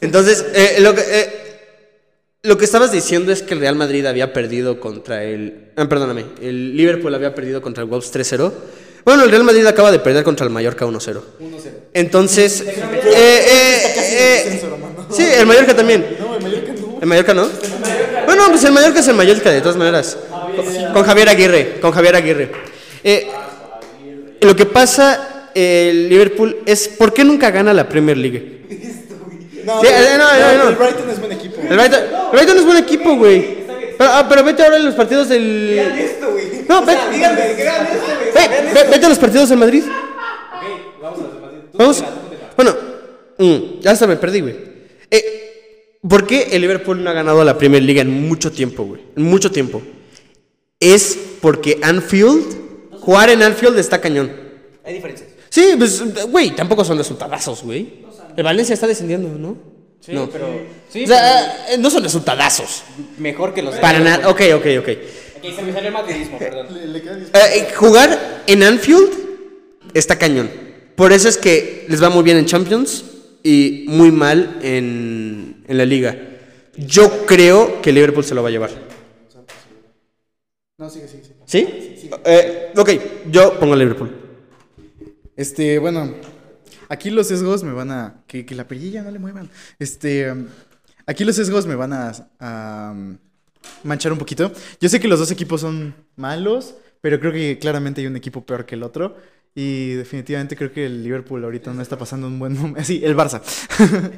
Entonces, eh, lo que, eh, Lo que estabas diciendo es que el Real Madrid había perdido contra el. Ah, perdóname. El Liverpool había perdido contra el Wolves 3-0. Bueno, el Real Madrid acaba de perder contra el Mallorca 1-0. Entonces. eh, eh, eh, sí, el Mallorca también. ¿El Mallorca no? Bueno, pues el Mallorca es el Mallorca, de todas maneras. Con, con Javier Aguirre. Con Javier Aguirre. Eh, lo que pasa, el Liverpool, es. ¿Por qué nunca gana la Premier League? No, Sí, eh, no, no, no. el Brighton es buen equipo. El Brighton, el Brighton es buen equipo, güey. Pero, ah, pero vete ahora a los partidos del. No, ve- ve- ve- vete a los partidos del Madrid. Vamos. Bueno, mm, ya hasta me perdí, güey. Eh, ¿Por qué el Liverpool no ha ganado la Premier League en mucho tiempo, güey? En mucho tiempo. Es porque Anfield, jugar en Anfield está cañón. Hay diferencias. Sí, pues, güey, tampoco son resultadazos, güey. El Valencia está descendiendo, ¿no? Sí, no. pero. Sí, O sea, eh, no son resultadazos. pero mejor que los Para nada. Ok, ok, ok. Ok, se me salió el madridismo, perdón. Eh, eh, jugar en Anfield está cañón. Por eso es que les va muy bien en Champions y muy mal en, en la liga. Yo creo que Liverpool se lo va a llevar. No, sigue, sigue, sigue. ¿Sí? Eh, ok, yo pongo a Liverpool. Este, bueno, aquí los sesgos me van a. Que, que la perilla no le muevan. Este, aquí los sesgos me van a, a, um, manchar un poquito. Yo sé que los dos equipos son malos, pero creo que claramente hay un equipo peor que el otro. Y definitivamente creo que el Liverpool ahorita no está pasando un buen momento. Sí, el Barça.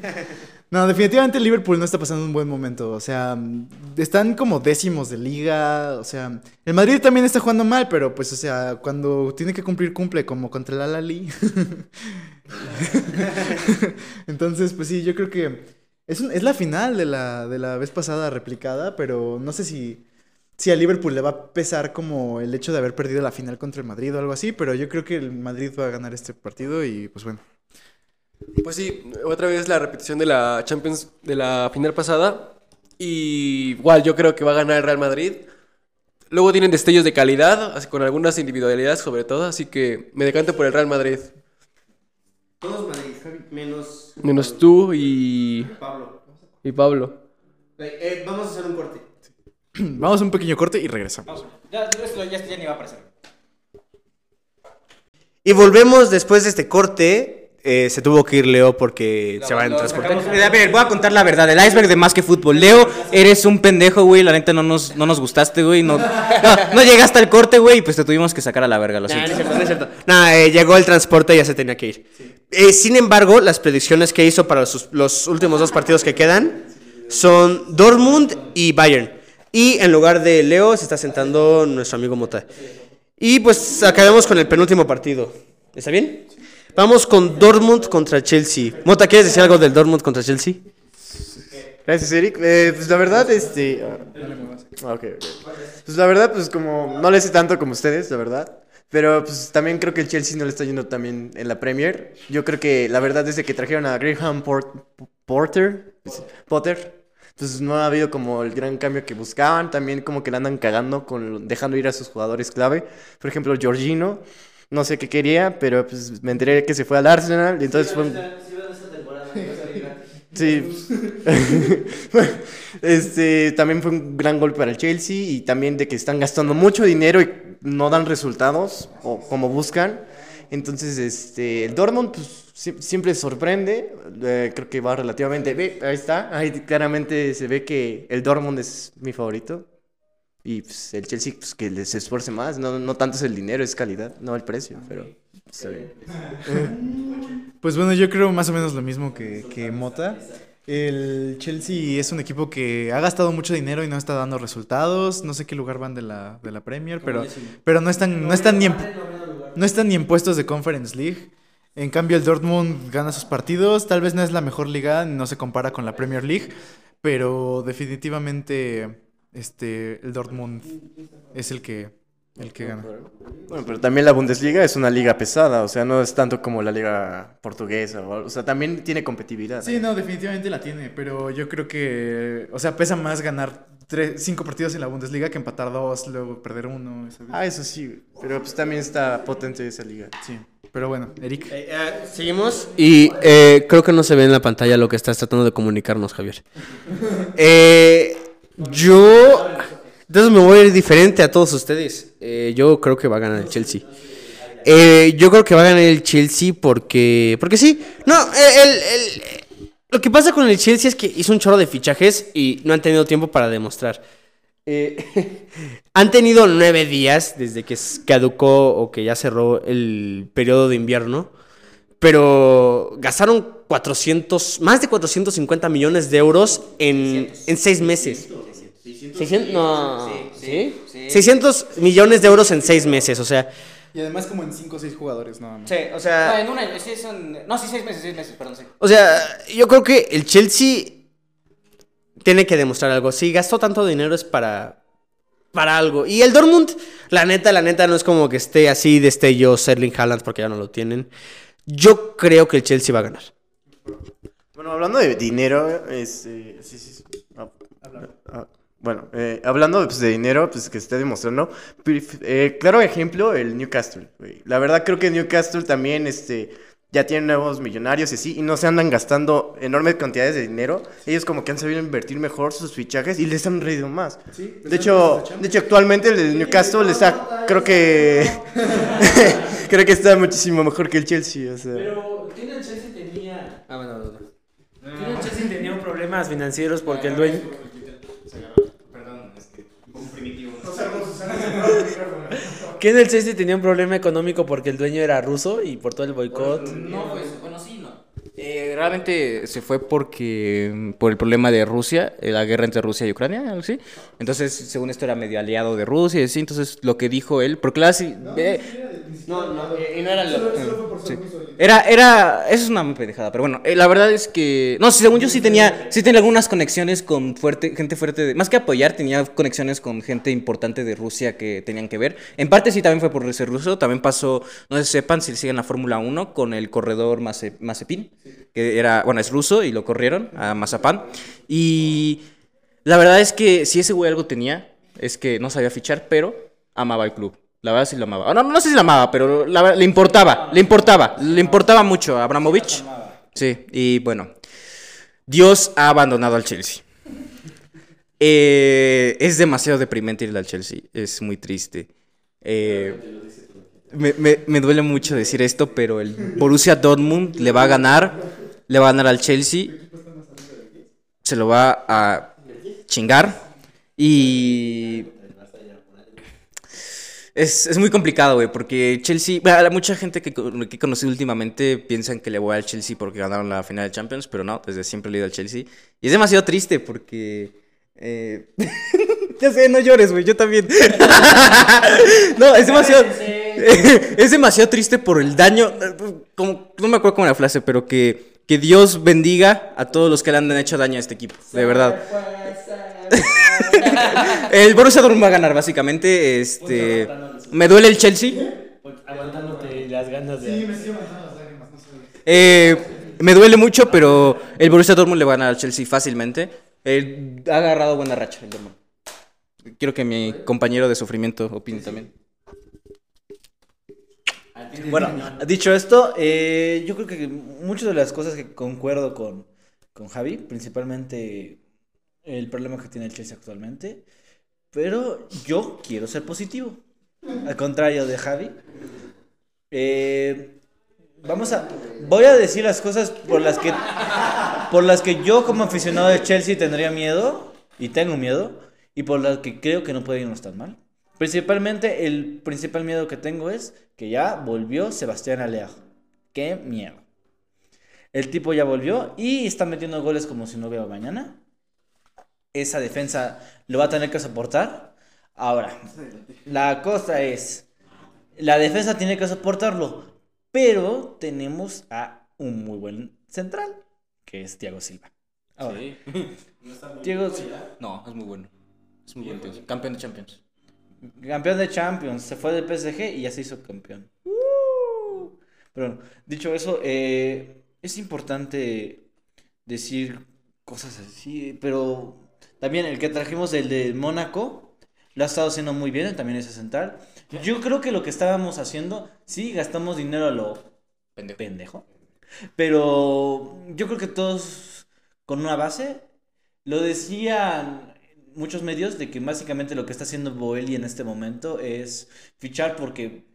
no, definitivamente el Liverpool no está pasando un buen momento. O sea, están como décimos de liga. O sea, el Madrid también está jugando mal, pero pues, o sea, cuando tiene que cumplir, cumple, como contra el Alali. Entonces, pues sí, yo creo que es, un- es la final de la, de la vez pasada replicada, pero no sé si, si a Liverpool le va a pesar como el hecho de haber perdido la final contra el Madrid o algo así, pero yo creo que el Madrid va a ganar este partido y pues bueno. Pues sí, otra vez la repetición de la Champions de la final pasada. Y igual yo creo que va a ganar el Real Madrid. Luego tienen destellos de calidad, así con algunas individualidades sobre todo, así que me decanto por el Real Madrid. Todos Madrid, menos Menos tú y, Pablo. y Pablo. Eh, vamos a hacer un corte. Vamos a un pequeño corte y regresamos. Ya, esto ya, ya ni va a aparecer. Y volvemos después de este corte. Eh, se tuvo que ir Leo porque se va en transporte. A ver, voy a contar la verdad. El iceberg de más que fútbol. Leo, eres un pendejo, güey. La neta no nos, no nos gustaste, güey. No, no, no llegaste al corte, güey. Y pues te tuvimos que sacar a la verga, lo Nah, no siento. es cierto, no es cierto. Nah, eh, llegó el transporte y ya se tenía que ir. Eh, sin embargo, las predicciones que hizo para sus- los últimos dos partidos que quedan son Dortmund y Bayern. Y en lugar de Leo se está sentando nuestro amigo Mota. Y pues acabemos con el penúltimo partido. ¿Está bien? Vamos con Dortmund contra Chelsea. Mota, ¿quieres decir algo del Dortmund contra Chelsea? Gracias, Eric. Eh, pues la verdad, este. ah, ah, ok, ok. Pues la verdad, pues como no le sé tanto como ustedes, la verdad. Pero pues también creo que el Chelsea no le está yendo también en la Premier. Yo creo que la verdad, desde que trajeron a Graham Port- Porter, pues, Potter, pues no ha habido como el gran cambio que buscaban. También como que la andan cagando con dejando ir a sus jugadores clave. Por ejemplo, Jorginho. No sé qué quería, pero pues me enteré que se fue al Arsenal. Y entonces fue un- Sí. este, también fue un gran golpe para el Chelsea y también de que están gastando mucho dinero y no dan resultados o como buscan. Entonces, este, el Dortmund pues, siempre sorprende. eh, creo que va relativamente bien. Ahí está. Ahí claramente se ve que el Dortmund es mi favorito. Y pues, el Chelsea pues, que les esfuerce más. No, no tanto es el dinero, es calidad, no el precio. Pero está bien. Pues bueno, yo creo más o menos lo mismo que, que Mota. El Chelsea es un equipo que ha gastado mucho dinero y no está dando resultados. No sé qué lugar van de la, de la Premier, pero, pero no están, no están ni en, no están ni en puestos de Conference League. En cambio, el Dortmund gana sus partidos. Tal vez no es la mejor liga, no se compara con la Premier League, pero definitivamente este, el Dortmund es el que, el que gana. Bueno, pero también la Bundesliga es una liga pesada, o sea, no es tanto como la liga portuguesa, o, sea, también tiene competitividad. Sí, no, definitivamente la tiene, pero yo creo que, o sea, pesa más ganar tres, cinco partidos en la Bundesliga que empatar dos, luego perder uno. ¿sabes? Ah, eso sí, pero pues también está potente esa liga. Sí. Pero bueno, Eric. Seguimos. Y eh, creo que no se ve en la pantalla lo que estás tratando de comunicarnos, Javier. Eh, yo. Entonces me voy a ir diferente a todos ustedes. Eh, yo creo que va a ganar el Chelsea. Eh, yo creo que va a ganar el Chelsea porque. Porque sí. No, eh, el, el- lo que pasa con el Chelsea es que hizo un chorro de fichajes y no han tenido tiempo para demostrar. Eh, han tenido nueve días desde que caducó o que ya cerró el periodo de invierno. Pero gastaron 400, más de 450 millones de euros en, en seis meses. 600, no, ¿sí? 600 millones de euros en seis meses, o sea, Y además como en 5 o 6 jugadores, más. sí, o sea, Ah, en un año, sí, son... No, sí, seis meses, seis meses, perdón, sí. o sea, yo creo que el Chelsea tiene que demostrar algo. Si gastó tanto dinero es para para algo. Y el Dortmund, la neta, la neta no es como que esté así destello Erling Haaland porque ya no lo tienen. Yo creo que el Chelsea va a ganar. Bueno, hablando de dinero, este, sí, sí, sí. Ah, ah, bueno, eh, hablando pues, de dinero, pues que esté demostrando. eh, claro ejemplo, el Newcastle. La verdad creo que Newcastle también, este, ya tiene nuevos millonarios y así, y no se andan gastando enormes cantidades de dinero. Ellos como que han sabido invertir mejor sus fichajes y les han reído más. De hecho, de hecho actualmente el Newcastle está, creo que, creo que está muchísimo mejor que el Chelsea. O sea. Pero tiene el Chelsea tenía. Ah, bueno, no, no. Tiene el Chelsea tenía problemas financieros porque el dueño. Que en el Chelsea tenía un problema económico porque el dueño era ruso y por todo el boicot. No, pues, bueno, sí, no. Eh, realmente se fue porque por el problema de Rusia, eh, la guerra entre Rusia y Ucrania, así. Entonces, según esto era medio aliado de Rusia y así, entonces lo que dijo él, porque claro, sí, eh, No, no, y no era lo... Sí. Era, era, eso es una pendejada, pero bueno, eh, la verdad es que, no, según yo sí tenía, sí tenía algunas conexiones con fuerte, gente fuerte, de, más que apoyar, tenía conexiones con gente importante de Rusia que tenían que ver. En parte sí también fue por ser ruso, también pasó, no sé si sepan si siguen la Fórmula 1 con el corredor Maze- Mazepin, que era, bueno, es ruso y lo corrieron a Mazapán. Y la verdad es que si ese güey algo tenía, es que no sabía fichar, pero amaba el club. La verdad sí lo amaba. No, no sé si lo amaba, pero le importaba, le importaba, le importaba mucho a Abramovich. Sí, y bueno, Dios ha abandonado al Chelsea. Eh, es demasiado deprimente ir al Chelsea, es muy triste. Eh, me, me- me duele mucho decir esto, pero el Borussia Dortmund le va a ganar, le va a ganar al Chelsea, se lo va a chingar y es, es muy complicado, güey, porque Chelsea, mucha gente que, que he conocido últimamente piensan que le voy al Chelsea porque ganaron la final de Champions, pero no, desde siempre le he ido al Chelsea. Y es demasiado triste porque... eh, ya sé, no llores, güey, yo también. no, es demasiado... es demasiado triste por el daño, como, no me acuerdo cómo era la frase, pero que, que Dios bendiga a todos los que le han hecho daño a este equipo, de verdad. El Borussia Dortmund va a ganar, básicamente. Este, me duele el Chelsea. Aguantándote las ganas de. Eh, me duele mucho, pero el Borussia Dortmund le va a ganar al Chelsea fácilmente. Eh, ha agarrado buena racha el Dortmund. Quiero que mi compañero de sufrimiento opine también. Bueno, dicho esto, eh, yo creo que muchas de las cosas que concuerdo con, con Javi, principalmente el problema que tiene el Chelsea actualmente, pero yo quiero ser positivo, al contrario de Javi. Eh, vamos a, voy a decir las cosas por las que, por las que yo como aficionado de Chelsea tendría miedo y tengo miedo y por las que creo que no puede irnos tan mal. Principalmente, el principal miedo que tengo es que ya volvió Sebastián Aleajo. Qué miedo. El tipo ya volvió y está metiendo goles como si no hubiera mañana. Esa defensa lo va a tener que soportar. Ahora, la cosa es, la defensa tiene que soportarlo, pero tenemos a un muy buen central, que es Thiago Silva. Ahora, Thiago Silva. No, es muy bueno. Es muy bueno. Campeón de Champions. Campeón de Champions, se fue del PSG y ya se hizo campeón. Pero bueno, dicho eso, eh, es importante decir cosas así, pero también el que trajimos, el de Mónaco, lo ha estado haciendo muy bien, también ese central. Yo creo que lo que estábamos haciendo, sí, gastamos dinero a lo pendejo. Pero yo creo que todos con una base, lo decían muchos medios de que básicamente lo que está haciendo Boeli en este momento es fichar porque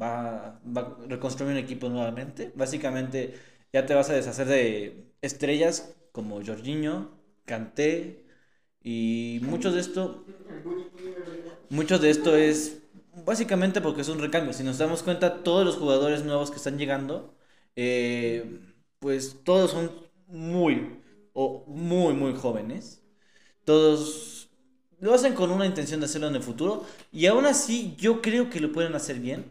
va, va a reconstruir un equipo nuevamente. Básicamente ya te vas a deshacer de estrellas como Jorginho, Kanté y muchos de esto muchos de esto es básicamente porque es un recambio. Si nos damos cuenta, todos los jugadores nuevos que están llegando, eh, pues todos son muy, o muy, muy jóvenes. Todos lo hacen con una intención de hacerlo en el futuro. Y aún así, yo creo que lo pueden hacer bien.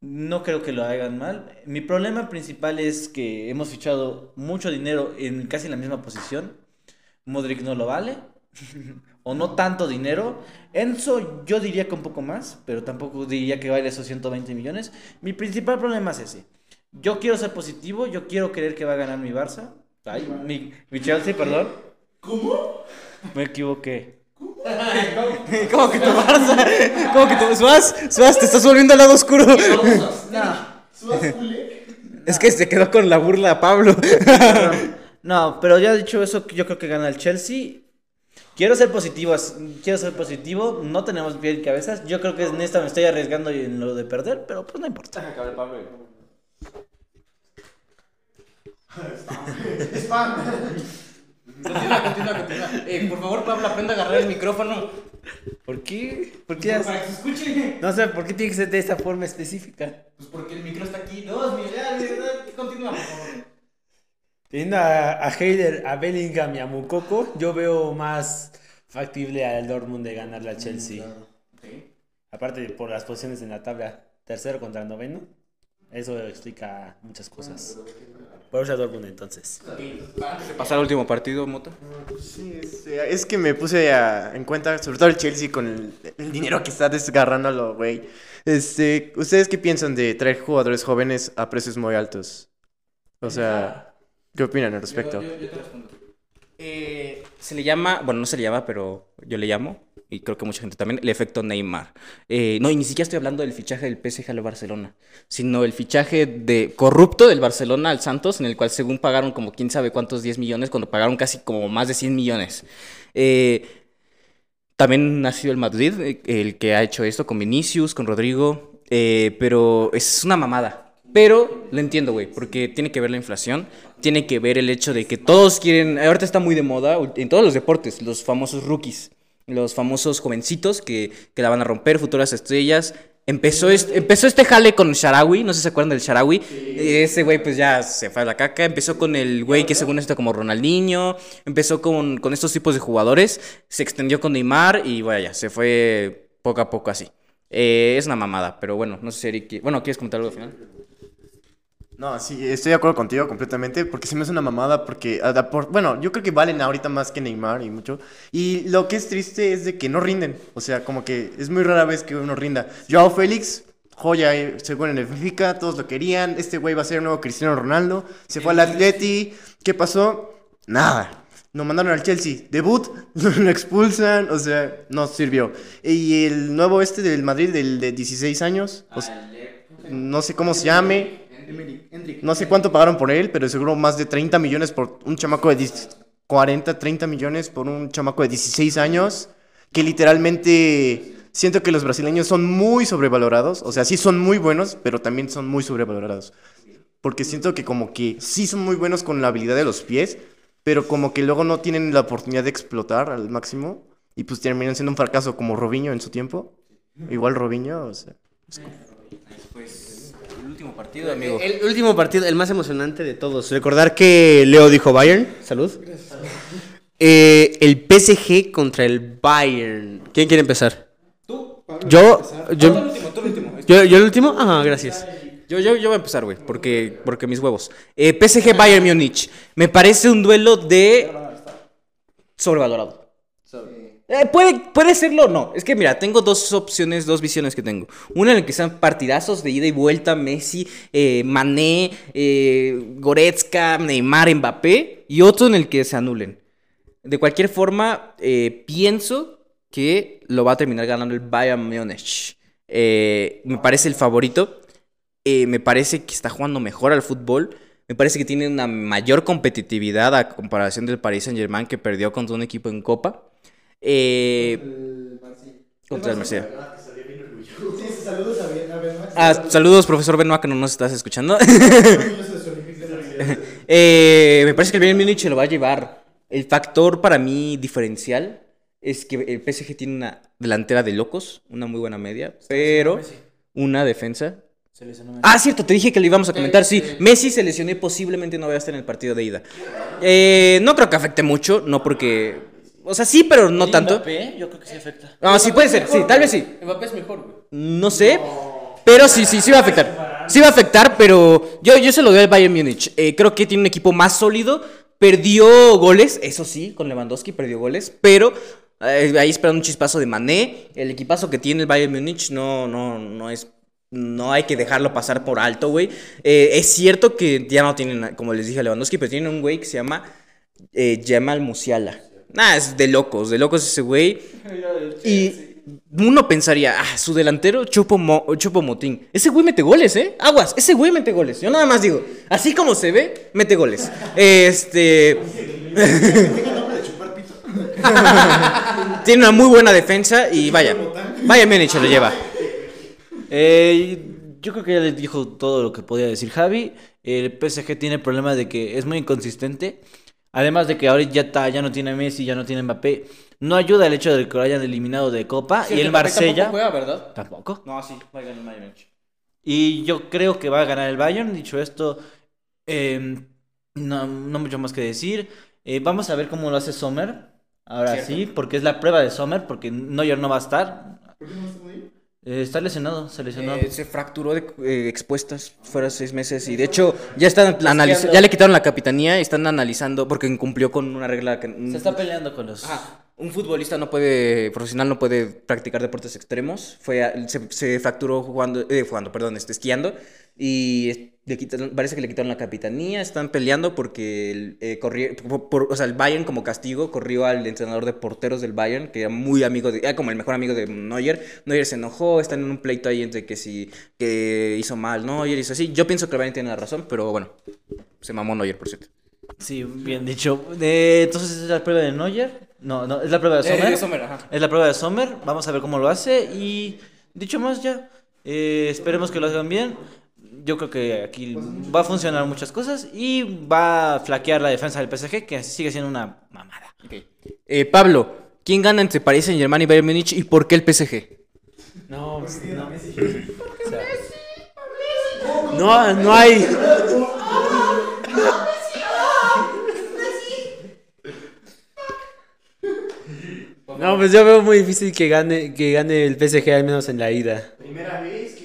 No creo que lo hagan mal. Mi problema principal es que hemos fichado mucho dinero en casi la misma posición. Modric no lo vale. o no tanto dinero. Enzo yo diría que un poco más, pero tampoco diría que vale esos 120 millones. Mi principal problema es ese. Yo quiero ser positivo, yo quiero creer que va a ganar mi Barça. Ay, mi, mi Chelsea, perdón. ¿Cómo? Me equivoqué. ¿Cómo que tu Barça? ¿Cómo que tu Suaz? Suaz, te estás volviendo al lado oscuro. Es que se quedó con la burla Pablo. No, pero ya dicho eso, yo creo que gana el Chelsea. Quiero ser positivo, quiero ser positivo, no tenemos pie y cabezas. Yo creo que en esta me estoy arriesgando en lo de perder, pero pues no importa. Continúa, continúa, continúa. Eh, por favor, Pablo, aprenda a agarrar el micrófono. ¿Por qué? ¿Por qué? Para que se escuche. No sé, ¿por qué tiene que ser de esta forma específica? Pues porque el micro está aquí. No, es mi idea. Continúa, por favor. Teniendo a, a Heider, a Bellingham y a Mukoko, yo veo más factible al Dortmund de ganarle al Chelsea. Aparte por las posiciones en la tabla, tercero contra noveno, eso explica muchas cosas. Por eso Dortmund entonces. Antes de pasar al último partido, Moto. Sí, es, eh, es que me puse a- en cuenta, sobre todo el Chelsea, con el, el dinero que está desgarrándolo, güey. Este, ¿Ustedes qué piensan de traer jugadores jóvenes a precios muy altos? O sea, ¿qué opinan al respecto? Yo, yo- yo te respondo. Eh, se le llama, bueno, no se le llama, pero yo le llamo, y creo que mucha gente también, el efecto Neymar. Eh, no, y ni siquiera estoy hablando del fichaje del PSG al Barcelona, sino el fichaje de corrupto del Barcelona al Santos, en el cual según pagaron como quién sabe cuántos 10 millones, cuando pagaron casi como más de 100 millones. Eh, también ha sido el Madrid eh, el que ha hecho esto con Vinicius, con Rodrigo, pero es una mamada. Pero lo entiendo, güey, porque tiene que ver la inflación, tiene que ver el hecho de que todos quieren, ahorita está muy de moda en todos los deportes, los famosos rookies, los famosos jovencitos que, que la van a romper, futuras estrellas. Empezó este, empezó este jale con Sharawi, no sé si se acuerdan del Sharawi. Ese güey pues ya se fue a la caca. Empezó con el güey que según esto como Ronaldinho. Empezó con, con estos tipos de jugadores. Se extendió con Neymar y vaya, se fue poco a poco así. Eh, es una mamada, pero bueno, no sé si Eric... Bueno, ¿quieres comentar algo al final? No, sí, estoy de acuerdo contigo completamente, porque se me hace una mamada, porque, a da por- bueno, yo creo que valen ahorita más que Neymar y mucho, y lo que es triste es de que no rinden, o sea, como que es muy rara vez que uno rinda. Joao Félix, joya, eh, según en el Benfica, todos lo querían, este güey va a ser el nuevo Cristiano Ronaldo, se fue al Atleti, ¿qué pasó? Nada. Lo mandaron al Chelsea. Debut, lo expulsan, o sea, no sirvió. Y el nuevo este del Madrid, del de 16 años, o sea, no sé cómo se llame. No sé cuánto pagaron por él, pero seguro más de 30 millones por un chamaco de 10 40, 30 millones por un chamaco de 16 años, que literalmente siento que los brasileños son muy sobrevalorados, o sea, sí son muy buenos, pero también son muy sobrevalorados. Porque siento que como que sí son muy buenos con la habilidad de los pies, pero como que luego no tienen la oportunidad de explotar al máximo y pues terminan siendo un fracaso como Robinho en su tiempo. Igual Robinho, o sea. Pues el último partido, amigo. El último partido, el más emocionante de todos. Recordar que Leo dijo Bayern. Salud. Eh, el PSG contra el Bayern. ¿Quién quiere empezar? Tú, Yo, yo, Tú el último, tú el último. yo, yo el último. Ajá, gracias. Yo, yo, yo voy a empezar, güey, porque, porque mis huevos. Eh, PSG Bayern Múnich. Me parece un duelo de. Sobrevalorado. Eh, puede, puede serlo no. Es que mira, tengo dos opciones, dos visiones que tengo. Una en la que sean partidazos de ida y vuelta, Messi, eh, Mané, eh, Goretzka, Neymar, Mbappé. Y otro en el que se anulen. De cualquier forma, eh, pienso que lo va a terminar ganando el Bayern Múnich. Me parece el favorito. Me parece que está jugando mejor al fútbol. Me parece que tiene una mayor competitividad a comparación del Paris Saint Germain que perdió contra un equipo en Copa. Eh, contra el Marsella. Ah, saludos, profesor Benoit, que no nos estás escuchando. Eh, me parece que el Bayern Múnich lo va a llevar. El factor para mí diferencial es que el PSG tiene una delantera de locos, una muy buena media, pero una defensa. Ah, cierto, te dije que lo íbamos a comentar. Sí, Messi se lesionó y posiblemente no vaya a estar en el partido de ida. Eh, no creo que afecte mucho, no porque. O sea, sí, pero no tanto. Mbappé, yo creo que sí afecta. No, sí puede ser, sí, tal vez sí. Mbappé es mejor, güey. No sé, pero sí, sí, sí va a afectar. Sí va a afectar, pero yo, yo se lo doy al Bayern Múnich. Eh, creo que tiene un equipo más sólido. Perdió goles, eso sí, con Lewandowski perdió goles, pero eh, ahí esperando un chispazo de Mané. El equipazo que tiene el Bayern Múnich no, no, no es... No hay que dejarlo pasar por alto, güey. Eh, es cierto que ya no tienen, como les dije a Lewandowski, pero tienen un güey que se llama eh, Jamal Musiala. Nah, es de locos, de locos ese güey. Y uno pensaría, ah, su delantero Chupo, Mo- Chupo Motín. Ese güey mete goles, ¿eh? Aguas, ese güey mete goles. Yo nada más digo, así como se ve, mete goles. Este. Tiene una muy buena defensa y vaya. Vaya Múnich se lo lleva. Eh, yo creo que ya les dijo todo lo que podía decir Javi. El PSG tiene el problema de que es muy inconsistente. Además de que ahora ya, está, ya no tiene Messi, ya no tiene Mbappé. No ayuda el hecho de que lo hayan eliminado de Copa. y el Marsella. juega, ¿verdad? Tampoco. No, sí, va a ganar el Bayern. Y yo creo que va a ganar el Bayern. Dicho esto, eh, no, no mucho más que decir. Eh, vamos a ver cómo lo hace Sommer. Ahora sí, porque es la prueba de Sommer, porque Neuer no va a estar. Eh, está lesionado, se lesionó. Eh, se fracturó de eh, expuestas fuera seis meses y de hecho ya están analiz- ya le quitaron la capitanía y están analizando porque incumplió con una regla que Se está peleando con los. Ajá. Un futbolista no puede, profesional no puede practicar deportes extremos. Fue, a- se, se fracturó jugando, eh, jugando, perdón, este, esquiando. Y le quitaron- parece que le quitaron la capitanía. Están peleando porque el, eh, corri- por- por- o sea, el Bayern como castigo corrió al entrenador de porteros del Bayern, que era muy amigo de, era como el mejor amigo de Neuer. Neuer se enojó, están en un pleito ahí entre que si que hizo mal Neuer, hizo así. Yo pienso que el Bayern tiene la razón, pero bueno, se mamó Neuer, por cierto. Sí, bien dicho. Eh, entonces es la prueba de Neuer. No, no, es la prueba de Eh, Sommer. de Sommer, ajá. Es la prueba de Sommer. Vamos a ver cómo lo hace. Y dicho más ya, eh, esperemos que lo hagan bien. Yo creo que aquí va a funcionar muchas cosas y va a flaquear la defensa del PSG, que sigue siendo una mamada. Eh, Pablo, ¿quién gana entre Paris Saint Germain y Bayern Múnich y por qué el PSG? No, pues, no. O sea, no, no hay. No, pues yo veo muy difícil que gane, que gane el PSG al menos en la ida. Primera vez que.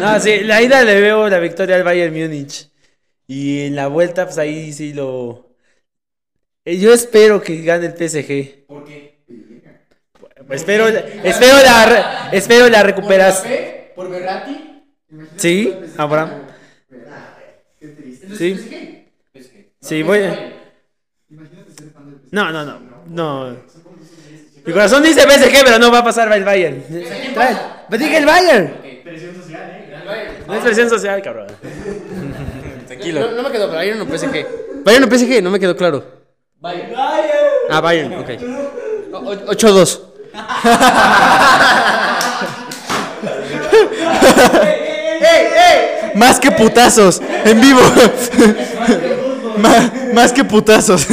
No, sí, la ida le veo la victoria al Bayern Múnich. Y en la vuelta, pues ahí sí lo. Eh, Yo espero que gane el PSG. ¿Por qué? Espero, espero la, espero la recuperación. ¿Por Berratti? Sí, Abraham. Sí. Sí, voy a... No, no, no. No. Mi corazón dice PSG, pero no va a pasar el Bayern. Trae. Me dije el Bayern. No es presión social, cabrón. Tranquilo. No, no me quedó, pero Bayern no PSG. Bayern o PSG, no me quedó claro. Bayern. Ah, Bayern, ok. O- o- 8-2. Más que putazos, en vivo. Ma- más que putazos.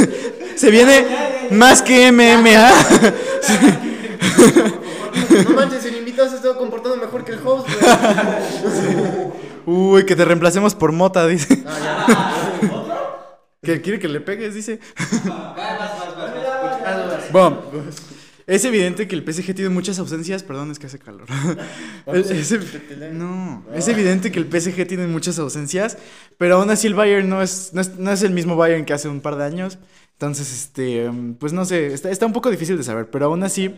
Se viene más que MMA. No manches, se está comportando mejor que el host, güey. Uy, que te reemplacemos por mota, dice. Que quiere que le pegues, dice. Bueno, es evidente que el PSG tiene muchas ausencias. Perdón, es que hace calor. Es, no, es evidente que el PSG tiene muchas ausencias, pero aún así el Bayern no es, no es, no es el mismo Bayern que hace un par de años. Entonces, este, pues no sé, está, está un poco difícil de saber, pero aún así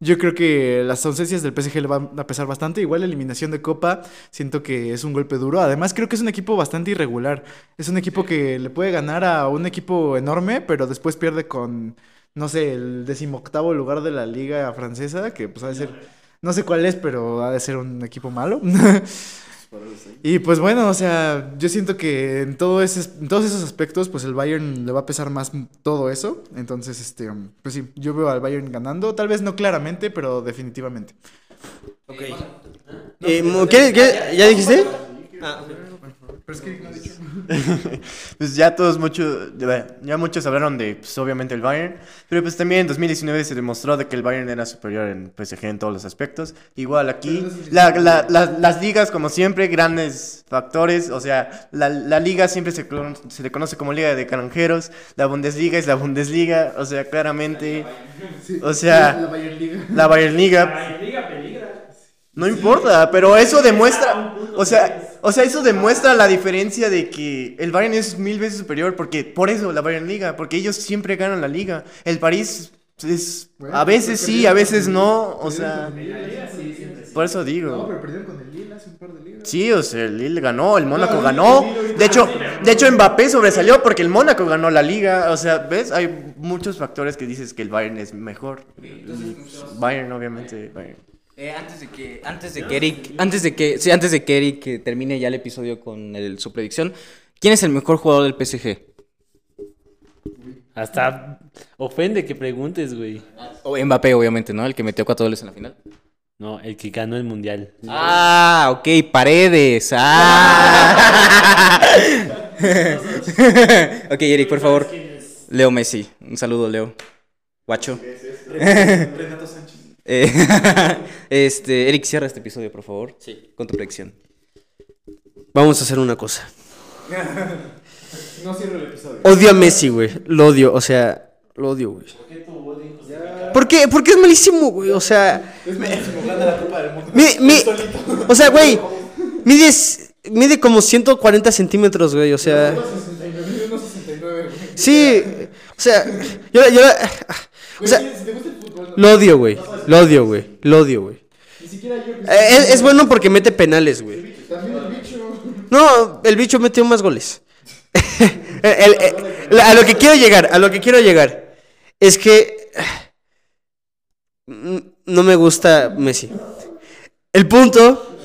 yo creo que las ausencias del PSG le van a pesar bastante. Igual la eliminación de Copa, siento que es un golpe duro. Además, creo que es un equipo bastante irregular. Es un equipo que le puede ganar a un equipo enorme, pero después pierde con no sé, el decimoctavo lugar de la liga francesa, que pues ha de ser, no sé cuál es, pero ha de ser un equipo malo. y pues bueno, o sea, yo siento que en, todo ese, en todos esos aspectos, pues el Bayern le va a pesar más todo eso. Entonces, este, pues sí, yo veo al Bayern ganando, tal vez no claramente, pero definitivamente. Eh, mo- ¿qué, qué? ¿Ya dijiste? Pero es que no dicho. pues ya todos muchos, ya muchos hablaron de, pues obviamente el Bayern, pero pues también en 2019 se demostró de que el Bayern era superior en PSG en todos los aspectos. Igual aquí, la- la- la- las ligas como siempre, grandes factores, o sea, la, la liga siempre se, se le conoce como liga de extranjeros, la Bundesliga es la Bundesliga, o sea, claramente, o sea, La Bayern Liga. la Bayern Liga. No importa, pero eso demuestra, o sea, o sea, eso demuestra la diferencia de que el Bayern es mil veces superior, porque por eso la Bayern Liga, porque ellos siempre ganan la liga. El París es a veces sí, a veces no, o sea, por eso No, digo. pero perdieron con el Lille hace un par de ligas. Sí, o sea, el Lille ganó, el Mónaco ganó. De hecho, de hecho Mbappé sobresalió porque el Mónaco ganó la liga. O sea, ¿ves? Hay muchos factores que dices que el Bayern es mejor. Bayern, obviamente, Bayern. Eh, antes de que, antes de que Eric, antes de que, sí, antes de que Eric eh, termine ya el episodio con el- su predicción, ¿quién es el mejor jugador del PSG? Hasta ofende que preguntes, güey. O Mbappé, obviamente, ¿no? El que metió cuatro goles en la final. No, el que ganó el mundial. Ah, ok, Paredes. Ah. ok, Eric, por favor. Leo Messi. Un saludo, Leo. Guacho. Eh, este, Eric, cierra este episodio, por favor. Sí. Con tu predicción. Vamos a hacer una cosa. No cierro el episodio. Odio a Messi, güey. Lo odio, o sea, lo odio, güey. ¿Por qué? Porque es malísimo, güey. O sea, Es malísimo, gana la Copa del Mundo. mi, mi, o sea, güey, mide, mide como 140 centímetros, güey. O sea, 69, unos 69, güey. sí, o sea, yo, yo, o sea, si te gusta el lo odio, güey. Lo odio, güey. Lo odio, güey. ni siquiera yo que Eh, Es, es bueno porque mete penales, güey. También el bicho. No, el bicho metió más goles. El- el- a lo que quiero llegar, a lo que quiero llegar, es que mm, no me gusta Messi. El punto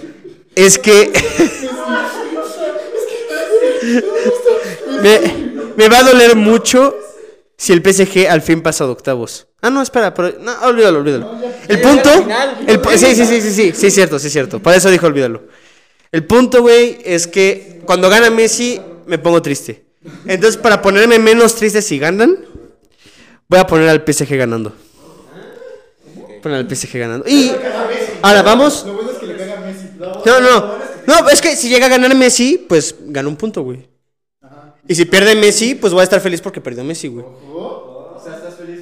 es que me, me va a doler mucho si el PSG al fin pasa de octavos. Ah, no, espera, pero no, olvídalo, olvídalo. El punto, el, sí, sí, sí, sí, sí, sí, es cierto, sí, es cierto. Por eso dijo olvídalo. El punto, güey, es que cuando gana Messi me pongo triste. Entonces, para ponerme menos triste si ganan, voy a poner al PSG ganando. Poner al PSG ganando. Y ahora vamos. Lo bueno es que le pega a Messi. No, No, no, no, es que si llega a ganar Messi, pues gana un punto, güey. Y si pierde Messi, pues voy a estar feliz porque perdió Messi, güey.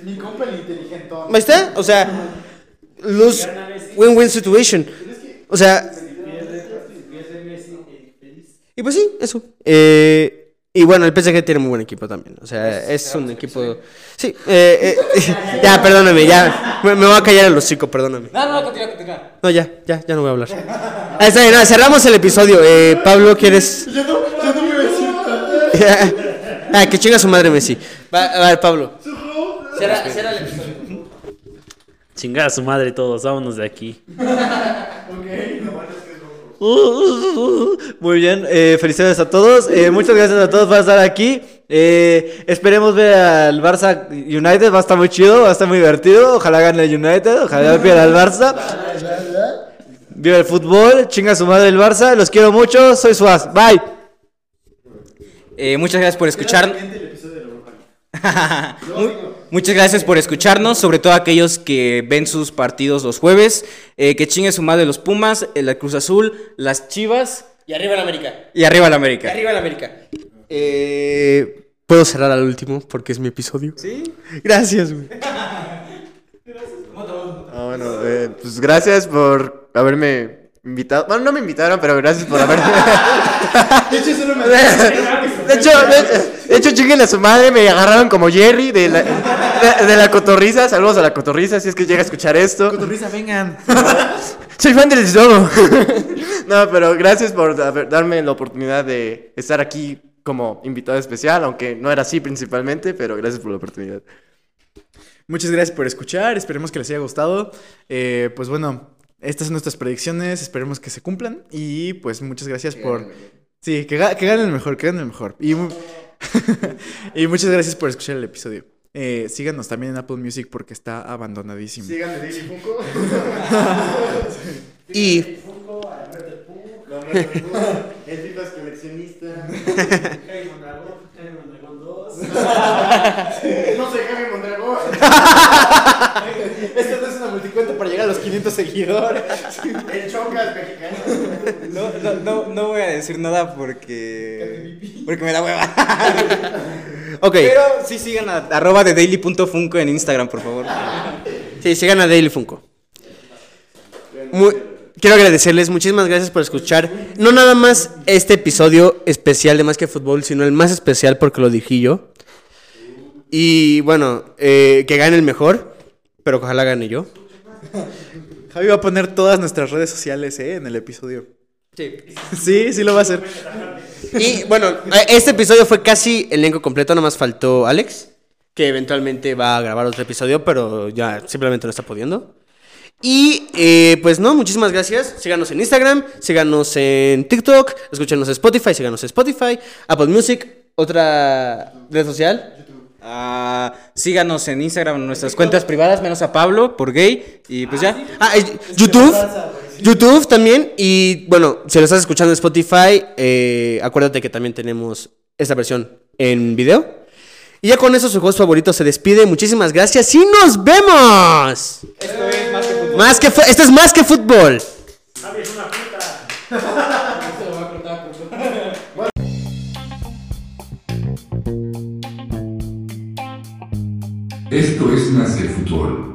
Mi compa el inteligentón. ¿Ahí está? O sea, lose win-win situation. O sea. Y pues sí, eso. Eh, y bueno, el PSG tiene muy buen equipo también. O sea, es un equipo. Sí, eh, eh, ya, perdóname, ya. Me, me voy a callar el hocico, perdóname. No, no, continúa, continúa. No, ya, ya, ya no voy a hablar. Ah, está bien, cerramos el episodio. Eh, Pablo, ¿quieres.? Yo no, yo no me voy a decir nada. ah, que chinga su madre Messi. Va, a ver, Pablo. Cierra, cierra el episodio. Chingada su madre todos, vámonos de aquí. Muy bien, eh, felicidades a todos. eh, muchas gracias a todos por estar aquí. Eh, esperemos ver al Barça United. Va a estar muy chido, va a estar muy divertido. Ojalá gane el United, ojalá pierda el Barça. Viva el fútbol, chinga su madre el Barça. Los quiero mucho, soy Suaz. Bye. Eh, muchas gracias por escuchar. Mu- Muchas gracias por escucharnos, sobre todo aquellos que ven sus partidos los jueves. Eh, que chingue su madre los Pumas, el Cruz Azul, las Chivas Y arriba en América. y arriba el América. Arriba en América. Eh, ¿Puedo cerrar al último? Porque es mi episodio. Sí. Gracias, güey. Ah, bueno, eh, pues gracias por haberme invitado. Bueno, no me invitaron, pero gracias por haberme. De hecho, solo me De hecho, de, de hecho, chinguen a su madre, me agarraron como Jerry de la, de, de la cotorriza. Saludos a la cotorriza, si es que llega a escuchar esto. Risa, vengan. Soy fan del Zorro. no, pero gracias por darme la oportunidad de estar aquí como invitado especial, aunque no era así principalmente, pero gracias por la oportunidad. Muchas gracias por escuchar, esperemos que les haya gustado. Eh, pues bueno, estas son nuestras predicciones, esperemos que se cumplan y pues muchas gracias por... Sí, que, que ganen el mejor, que ganen el mejor. Y, y muchas gracias por escuchar el episodio. Eh, síganos también en Apple Music porque está abandonadísimo. Síganme Daily Funko. Y El FIFA es coleccionista. No soy Jaime Mondragón. Esto no es una multicuenta para llegar a los 500 seguidores. El Chocas mexicano. No, no, no, no voy a decir nada porque. Porque me da hueva. Ok. Pero sí sigan a arroba de daily.funko en Instagram, por favor. Sí, sigan a Daily Funko. Quiero agradecerles, muchísimas gracias por escuchar. No nada más este episodio especial de Más que Fútbol, sino el más especial porque lo dije yo. Y bueno, eh, que gane el mejor, pero que ojalá gane yo. Javi va a poner todas nuestras redes sociales eh, en el episodio. Sí. Sí, sí lo va a hacer. Y bueno, eh, este episodio fue casi el elenco completo, nada más faltó Alex, que eventualmente va a grabar otro episodio, pero ya simplemente no está pudiendo. Y eh, pues no, muchísimas gracias. Síganos en Instagram, síganos en TikTok, escúchenos en Spotify, síganos en Spotify, Apple Music, otra red social. Ah, síganos en Instagram en nuestras cuentas privadas, menos a Pablo por gay. Y pues ya. Ah, YouTube. YouTube también. Y bueno, si lo estás escuchando en Spotify, eh, acuérdate que también tenemos esta versión en video. Y ya con eso su host favorito se despide. Muchísimas gracias y nos vemos. Esto es más que fútbol. Más que fu- esto es más que fútbol. Es más que fútbol.